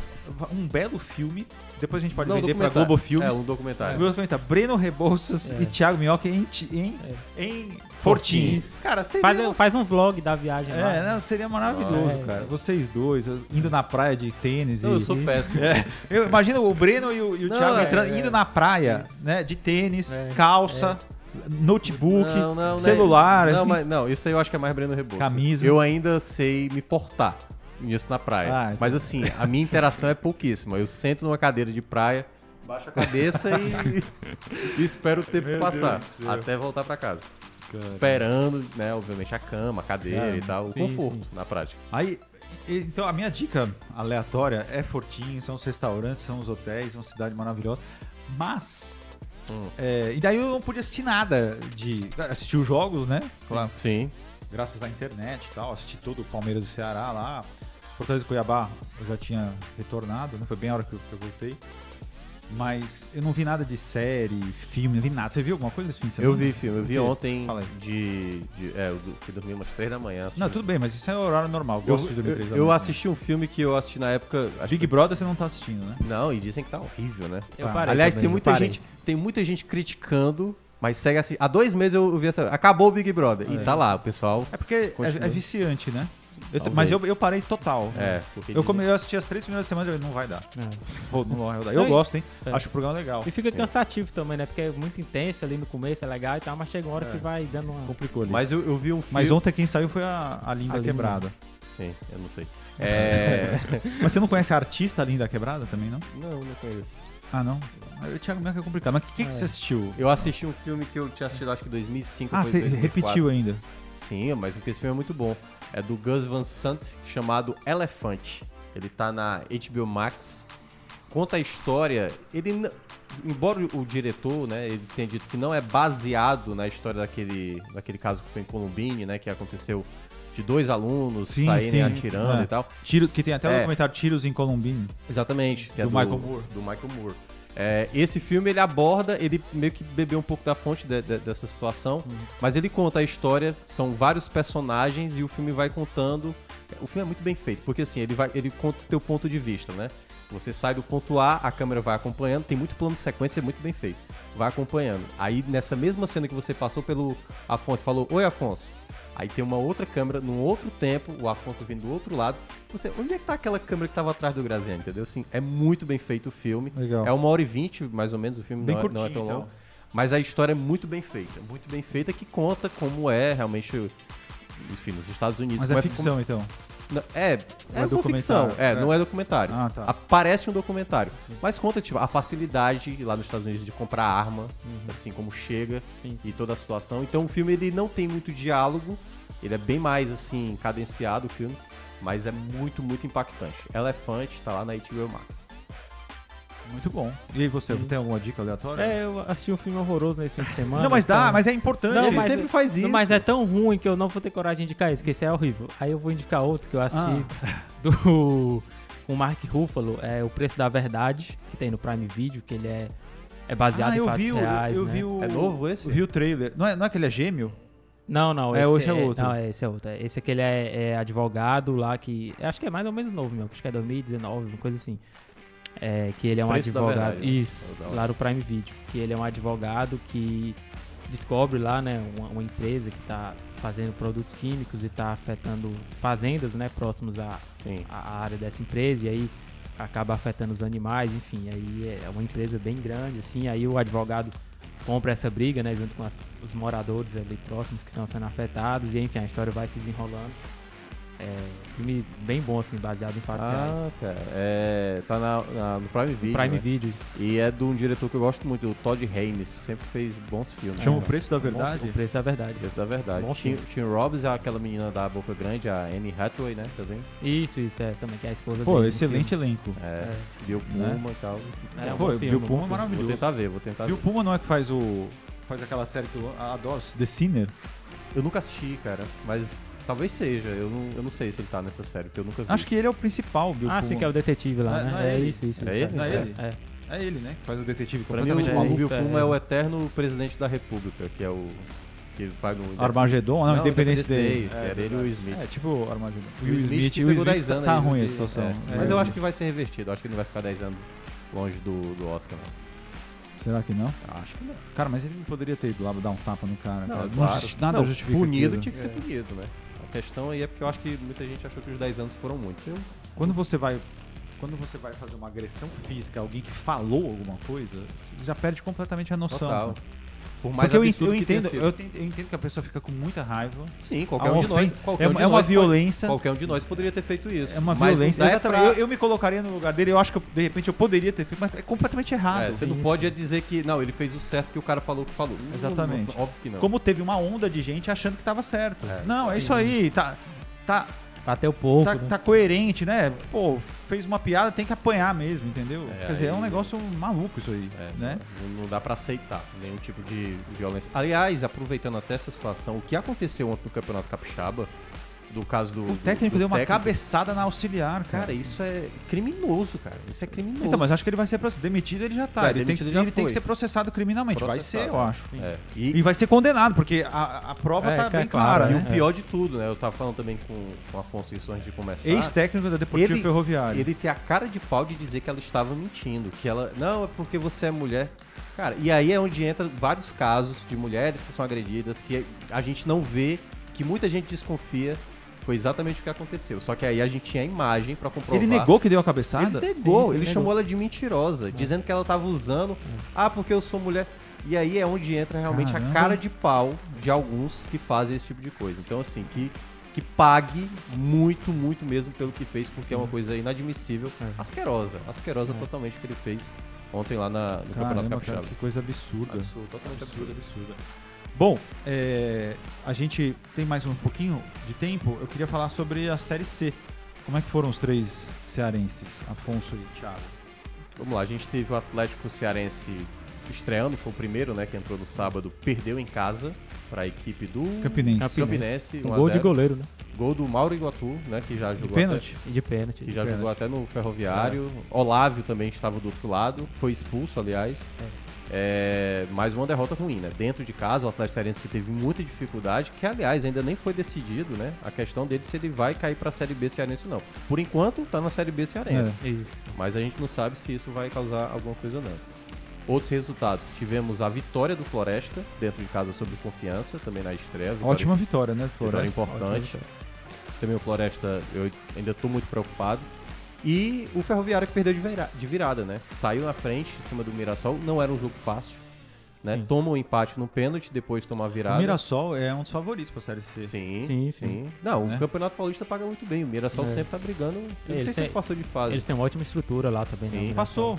Um belo filme. Depois a gente pode Não, vender pra. Globo Filmes. É, um documentário. Meu documentário, Breno Rebouças É. e Thiago Minhoca em, em, em Fortinho. Isso. Cara, seria. Faz, faz um vlog da viagem lá. É, não, seria maravilhoso, É. cara. Vocês dois, indo na praia de tênis Não, e. eu sou péssimo. É, eu imagino o Breno e o, e o Não, Thiago é, entrando- é. indo na praia, né? De tênis, É, calça, notebook, Não, não, né? celular, Não, enfim. mas, não, isso aí eu acho que é mais Breno Rebouças. Camisa. Eu ainda sei me portar nisso na praia. Ah. Mas assim, a minha interação é pouquíssima. Eu sento numa cadeira de praia, baixo a cabeça e, e (laughs) espero o tempo Meu passar. Até voltar pra casa. Esperando, né, obviamente, a cama, a cadeira Ah, e tal. O sim, conforto, na prática. Aí, então a minha dica aleatória é Fortinho, são os restaurantes, são os hotéis, uma cidade maravilhosa. Mas. Hum. é, e daí eu não pude assistir nada de. Assistir os jogos, né? Claro, Sim. graças à internet e tal. Assisti todo o Palmeiras e Ceará lá. Fortaleza e Cuiabá eu já tinha retornado, né? Foi bem a hora que eu, que eu voltei. Mas eu não vi nada de série, filme, não vi nada. Você viu alguma coisa esse fim de semana? Eu vi filme, eu vi ontem Fala aí. de, de. É, eu fui dormir umas três da manhã. assisti- Não, tudo bem, mas isso é horário normal. Eu, Gosto de dormir eu, três da eu manhã. assisti um filme que eu assisti na época. acho Big que- Brother você não tá assistindo, né? Não, e dizem que tá horrível, né? Eu Tá. parei Aliás, também, tem eu muita parei. gente, tem muita gente criticando, mas segue assim. Há dois meses eu, vi essa. Acabou o Big Brother. E É. tá lá, o pessoal. É porque é, Continua. é viciante, né? Eu mas eu, eu parei total. É, Eu, come, eu assisti as três primeiras semanas e eu, não vai dar. É. Vou, não vai dar. Eu Não, gosto, hein? é. Acho o programa legal. E fica cansativo também, né? Porque é muito intenso ali no começo, é legal e tal, mas chega uma hora que vai dando uma. Complicou ali. Mas eu, eu vi um filme. Mas ontem quem saiu foi a, a Linda A Linda. Quebrada. Sim, eu não sei. (laughs) É. Mas você não conhece a artista Linda Quebrada também, não? não, não conheço. Ah, não? O Thiago Minhoca é complicado. Mas o que, que É. você assistiu? Eu assisti um filme que eu tinha assistido acho que em 2005 Ah, você 2004. repetiu ainda. Sim, mas esse filme é muito bom. É do Gus Van Sant, chamado Elefante. Ele tá na HBO Max. Conta a história. Ele, embora o diretor, né, ele tenha dito que não é baseado na história daquele, daquele caso que foi em Columbine, né, que aconteceu de dois alunos Sim, saírem sim. atirando É. e tal. Tiro, que tem até o É. documentário Tiros em Columbine. Exatamente. que é Do Michael Moore. Do Michael Moore. É, esse filme ele aborda, ele meio que bebeu um pouco da fonte de- de- dessa situação, mas ele conta a história, são vários personagens e o filme vai contando. O filme é muito bem feito, porque assim, ele, vai, ele conta o teu ponto de vista, né? Você sai do ponto A, a câmera vai acompanhando, tem muito plano de sequência, é muito bem feito. Vai acompanhando. Aí nessa mesma cena que você passou pelo Afonso, falou: Oi, Afonso. Aí tem uma outra câmera, num outro tempo, o Afonso vindo do outro lado. Você, onde é que tá aquela câmera que tava atrás do Graziano, entendeu? Assim, é muito bem feito o filme. Legal. É uma hora e vinte, mais ou menos, o filme Bem não, é, não é tão então. longo. Mas a história é muito bem feita, muito bem feita, que conta como é realmente, enfim, nos Estados Unidos. Mas como é ficção, então. É, é, é uma ficção. É, É. não é documentário. Ah, tá. Aparece um documentário. Mas conta, tipo, a facilidade lá nos Estados Unidos de comprar arma, assim, como chega Sim. e toda a situação. Então o filme ele não tem muito diálogo, ele é bem mais, assim, cadenciado o filme, mas é muito, muito impactante. Elefante tá lá na HBO Max. Muito bom. E aí você, Sim. tem alguma dica aleatória? É, eu assisti um filme horroroso nesse fim de semana. não, mas dá, então- mas é importante. Não, ele mas- sempre faz isso. Mas é tão ruim que eu não vou ter coragem de indicar isso, que esse é horrível. Aí eu vou indicar outro que eu assisti Ah. (laughs) do com o Mark Ruffalo, é O Preço da Verdade, que tem no Prime Video, que ele é, é baseado ah, em eu fatos vi, reais, eu né? vi o... É novo esse? Eu vi o trailer. Não é, não é que ele é gêmeo? Não, não, É, esse esse é outro. Não, é, esse é outro. é. Esse aqui ele é, é advogado lá que. Acho que é mais ou menos novo, meu. Acho que é 2019, uma coisa assim. É, que ele é um Preço advogado. Né? Isso, lá no Prime Video. Que ele é um advogado que descobre lá, né, uma, uma empresa que está fazendo produtos químicos e está afetando fazendas, né, próximos à, à área dessa empresa e aí acaba afetando os animais, enfim, aí é uma empresa bem grande, assim, aí o advogado compra essa briga, né, junto com as- os moradores ali próximos que estão sendo afetados e enfim, a história vai se desenrolando. É, filme bem bom, assim, baseado em fatos Ah, reais. cara. É, tá na, na- no Prime Video. Prime né? Video. E é de um diretor que eu gosto muito, o Todd Haynes. Sempre fez bons filmes. Chama É, o preço da verdade? O preço da verdade. Esse da verdade. Bom Tim, Robbins é aquela menina da boca grande, a Anne Hathaway, né? Também. Isso, isso, é, também, que é a esposa Pô, dele excelente filme. elenco. É, É. Bill Né? Pullman e tal. É, um Pô, Bill um Pullman é filme. Vou maravilhoso. tentar ver, vou tentar Bill ver. Pullman não é que faz o. faz aquela série que eu adoro, The Sinner? Eu nunca assisti, cara, mas talvez seja. Eu não, eu não sei se ele tá nessa série, porque eu nunca vi. Acho que ele é o principal, Bill Ah, Pullman. sim, que é o detetive lá, é- né? não é é ele? isso, isso. É isso, ele? Não é ele? É. É ele, né? Faz o detetive Pra mim, completamente o, o maluco. Bill é, Pullman é. é o eterno presidente da República, que é o. que faz no. Armagedon? Não, Não, Independence Day. Day, que era ele e o Will É, tipo Armagedon. Will Smith, que Will pegou 10 tá- anos Tá aí, ruim a situação. é. É. Mas eu acho que vai ser revertido. Acho que ele não vai ficar 10 anos longe do, do Oscar, não. Será que não? Acho que não. Cara, mas ele não poderia ter ido lá dar um tapa no cara. Não, cara. claro. Nada Não, justifica Punido aquilo. tinha que ser punido, né? Questão aí é porque eu acho que muita gente achou que os 10 anos foram muito. Eu, Quando você vai. Quando você vai fazer uma agressão física, alguém que falou alguma coisa, você já perde completamente a noção. total. Por mais Porque eu, en- absurdo eu que tenha entendo, sido. eu, ten- eu entendo que a pessoa fica com muita raiva. Sim, qualquer uma um de nós. Qualquer é um uma- de é uma nós pode- violência. qualquer um de nós poderia ter feito isso. É uma mas violência. Exatamente. pra- Eu, eu me colocaria no lugar dele. Eu acho que eu- de repente eu poderia ter feito, mas é completamente errado. É, você não Isso. pode é dizer que. Não, ele fez o certo que o cara falou que falou. Exatamente. não, óbvio que não. Como teve uma onda de gente achando que tava certo. É, não, é sim. isso aí. Tá, tá, Bateu pouco, tá, né? tá coerente, né? Pô, fez uma piada, tem que apanhar mesmo, entendeu? É, Quer dizer, é um negócio maluco isso aí, É, né? não, não dá pra aceitar nenhum tipo de violência. Aliás, aproveitando até essa situação, o que aconteceu ontem no Campeonato Capixaba, do caso do. O do- técnico do deu uma técnico, cabeçada na auxiliar, cara. Cara, isso é criminoso, cara. Isso é criminoso. Então, mas acho que ele vai ser processado. Demitido ele já tá. Tá, ele tem, que, já ele tem que ser processado criminalmente. Vai Processado, ser, eu é. acho. É. E E, vai ser condenado, porque a, a prova É, tá é bem claro, clara, e né? o pior de tudo, né? Eu tava falando também com, com o Afonso isso antes de começar. Ex-técnico da Deportivo Ele- Ferroviário. Ele tem a cara de pau de dizer que ela estava mentindo, que ela, não, é porque você é mulher. Cara, e aí é onde entra vários casos de mulheres que são agredidas, que a gente não vê, que muita gente desconfia. Foi exatamente o que aconteceu. Só que aí a gente tinha a imagem pra comprovar. Ele negou que deu a cabeçada? Ele negou, Sim, sim, ele negou. chamou ela de mentirosa, dizendo que ela tava usando, ah, porque eu sou mulher. E aí é onde entra realmente Caramba. a cara de pau de alguns que fazem esse tipo de coisa. Então, assim, que, que pague muito, muito mesmo pelo que fez, porque é uma coisa inadmissível. É. Asquerosa, asquerosa É. totalmente o que ele fez ontem lá na, no Campeonato Caramba, Capixaba. cara, que coisa absurda. Absurdo, totalmente absurdo. absurda. Bom, é, a gente tem mais um pouquinho de tempo. Eu queria falar sobre a Série C. Como é que foram os três cearenses, Afonso e Thiago? Vamos lá, a gente teve o Atlético Cearense estreando, foi o primeiro, né, que entrou no sábado, perdeu em casa para a equipe do Campinense. Campinense. Campinense, Um 1 a gol de 0. goleiro, né? Gol do Mauro Iguatu, né, que já De jogou pênalti? E de pênalti. Até, que já pênalti. jogou até no Ferroviário. Olávio também estava do outro lado, foi expulso, aliás. É, mais uma derrota ruim, né? Dentro de casa, o Atlético Cearense que teve muita dificuldade, que aliás ainda nem foi decidido, né? A questão dele se ele vai cair para a Série B Cearense ou não. Por enquanto, tá na Série B Cearense. Isso. Mas a gente não sabe se isso vai causar alguma coisa ou não. Outros resultados. Tivemos a vitória do Floresta, dentro de casa sobre confiança, também na estreia. Vitória, Ótima vitória, né, vitória Floresta? importante. Também o Floresta, eu ainda estou muito preocupado. E o Ferroviário que perdeu de vira- de virada, né? Saiu na frente, em cima do Mirassol. Não era um jogo fácil, né? Sim. Toma um empate no pênalti, depois toma a virada. O Mirassol é um dos favoritos pra Série C. Sim, Sim, sim, sim. Não, Né? o Campeonato Paulista paga muito bem. O Mirassol É. sempre tá brigando. Eu não sei se ele passou de fase. Eles têm uma ótima estrutura lá também. Sim. né? Passou.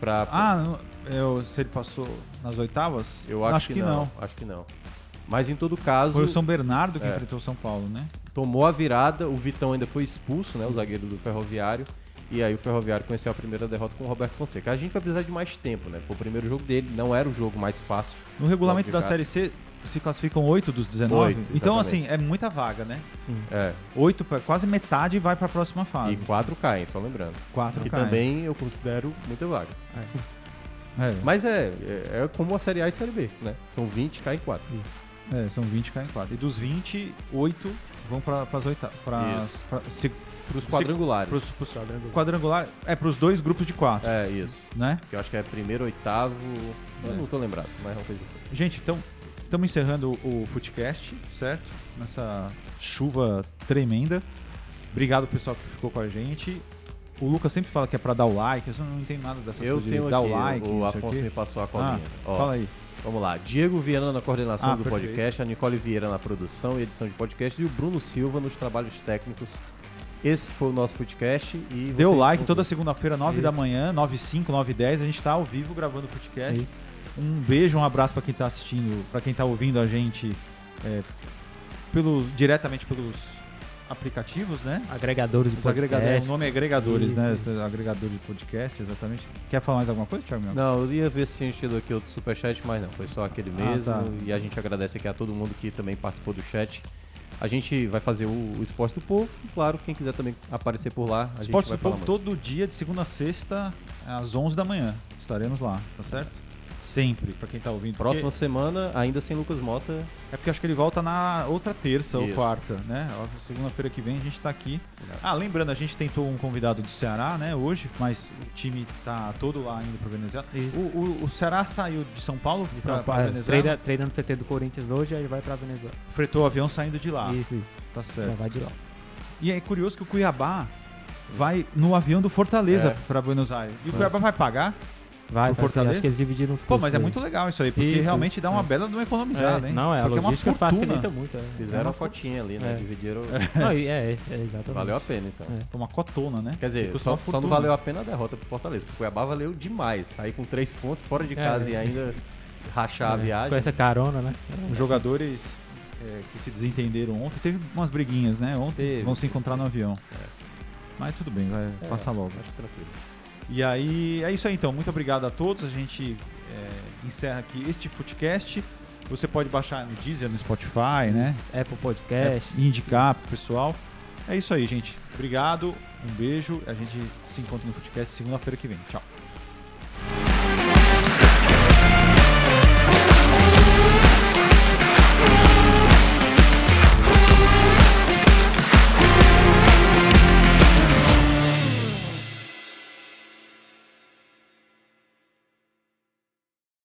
Pra, Ah, não- eu, se ele passou nas oitavas? Eu acho, que, não. Acho que não. Mas em todo caso, Foi o São Bernardo que É. enfrentou o São Paulo, né? Tomou a virada, o Vitão ainda foi expulso, né? O zagueiro do Ferroviário. E aí o Ferroviário conheceu a primeira derrota com o Roberto Fonseca. A gente vai precisar de mais tempo, né? Foi o primeiro jogo dele, não era o jogo mais fácil. No regulamento da. Série C se classificam 8 dos 19. Oito, então, exatamente. assim, é muita vaga, né? Sim. É. 8, quase metade vai pra próxima E fase. quatro caem, só lembrando. 4 Que também eu considero muita vaga. É, (laughs) Mas é, é, é como a Série A e Série B, né? São 20, caem 4. é, são 20 caem 4. E dos 20, 8 vão pra, pras oitavas. Isso. Para os quadrangulares. pros, pros quadrangular. É, pros dois grupos de 4, É, isso. né? Que eu acho que é primeiro, oitavo. Eu não tô lembrado, mas é uma coisa assim. Gente, então, Estamos encerrando o Footcast, certo? Nessa chuva tremenda. Obrigado pessoal que ficou com a gente. O Lucas sempre fala que é pra dar o like, eu não entendo nada dessas Eu coisas. de tenho dar aqui, o like, o não Afonso me passou a Ah, colinha. Ó, fala aí. Vamos lá. Diego Viana na coordenação Ah, do perfeito. podcast, a Nicole Vieira na produção e edição de podcast e o Bruno Silva nos trabalhos técnicos. Esse foi o nosso podcast e Dê o você- like toda segunda-feira, 9 da Isso. manhã, 9 5, 9 10. A gente tá ao vivo gravando o podcast. Isso. Um beijo, um abraço pra quem tá assistindo, pra quem tá ouvindo a gente é, pelo, diretamente pelos aplicativos, né? Agregadores de Os agregadores, podcast. o nome é agregadores, Isso, né? isso. Agregador de podcast, exatamente. Quer falar mais alguma coisa, Thiago? Não, eu ia ver se tinha tido aqui outro superchat, mas não, foi só aquele Ah, mesmo. tá. E a gente agradece aqui a todo mundo que também participou do chat. A gente vai fazer o, o Esporte do Povo, e claro, quem quiser também aparecer por lá, a Esporte gente vai do Povo muito. todo dia, de segunda a sexta, às 11 da manhã. Estaremos lá, tá certo? Sempre, pra quem tá ouvindo. Porque- Próxima semana, ainda sem Lucas Mota. É porque acho que ele volta na outra terça ou Isso. quarta, né? Segunda-feira que vem a gente tá aqui. Ah, lembrando, a gente tentou um convidado do Ceará, né, hoje, mas o time tá todo lá indo pra Venezuela. O, o, o Ceará saiu de São Paulo De São pra Paulo, Venezuela, treina, treina no CT do Corinthians hoje, aí vai pra Venezuela. fretou o avião saindo de lá. Isso, isso. Tá Já certo. vai de lá. E é curioso que o Cuiabá vai no avião do Fortaleza É. pra Buenos Aires. E o É. Cuiabá vai pagar? Vai, Pro Fortaleza? acho que eles dividiram os Pô, mas é aí. muito legal isso aí, porque Isso, realmente dá uma é. bela de uma economizada, É, hein? não, é, a porque logística é uma fortuna. facilita muito. É. Fizeram uma uma fotinha ali, né? É. Dividiram. Não, é, é, exatamente. Valeu a pena, então. É. Uma cotona, né? Quer dizer, só, só não valeu a pena a derrota pro Fortaleza, porque o Cuiabá valeu demais. Sair com três pontos fora de É. casa e ainda rachar a É, viagem. Com essa carona, né? Os jogadores é, que se desentenderam ontem, teve umas briguinhas, né? Ontem Teve. vão se encontrar no avião. Mas tudo bem, vai É, passar logo. Acho tranquilo. E aí, é isso aí então. Muito obrigado a todos. A gente é, encerra aqui este Footcast. Você pode baixar no Deezer, no Spotify, né? Apple Podcast. É, indicar pro pessoal. É isso aí, gente. Obrigado, um beijo. A gente se encontra no Footcast segunda-feira que vem. Tchau.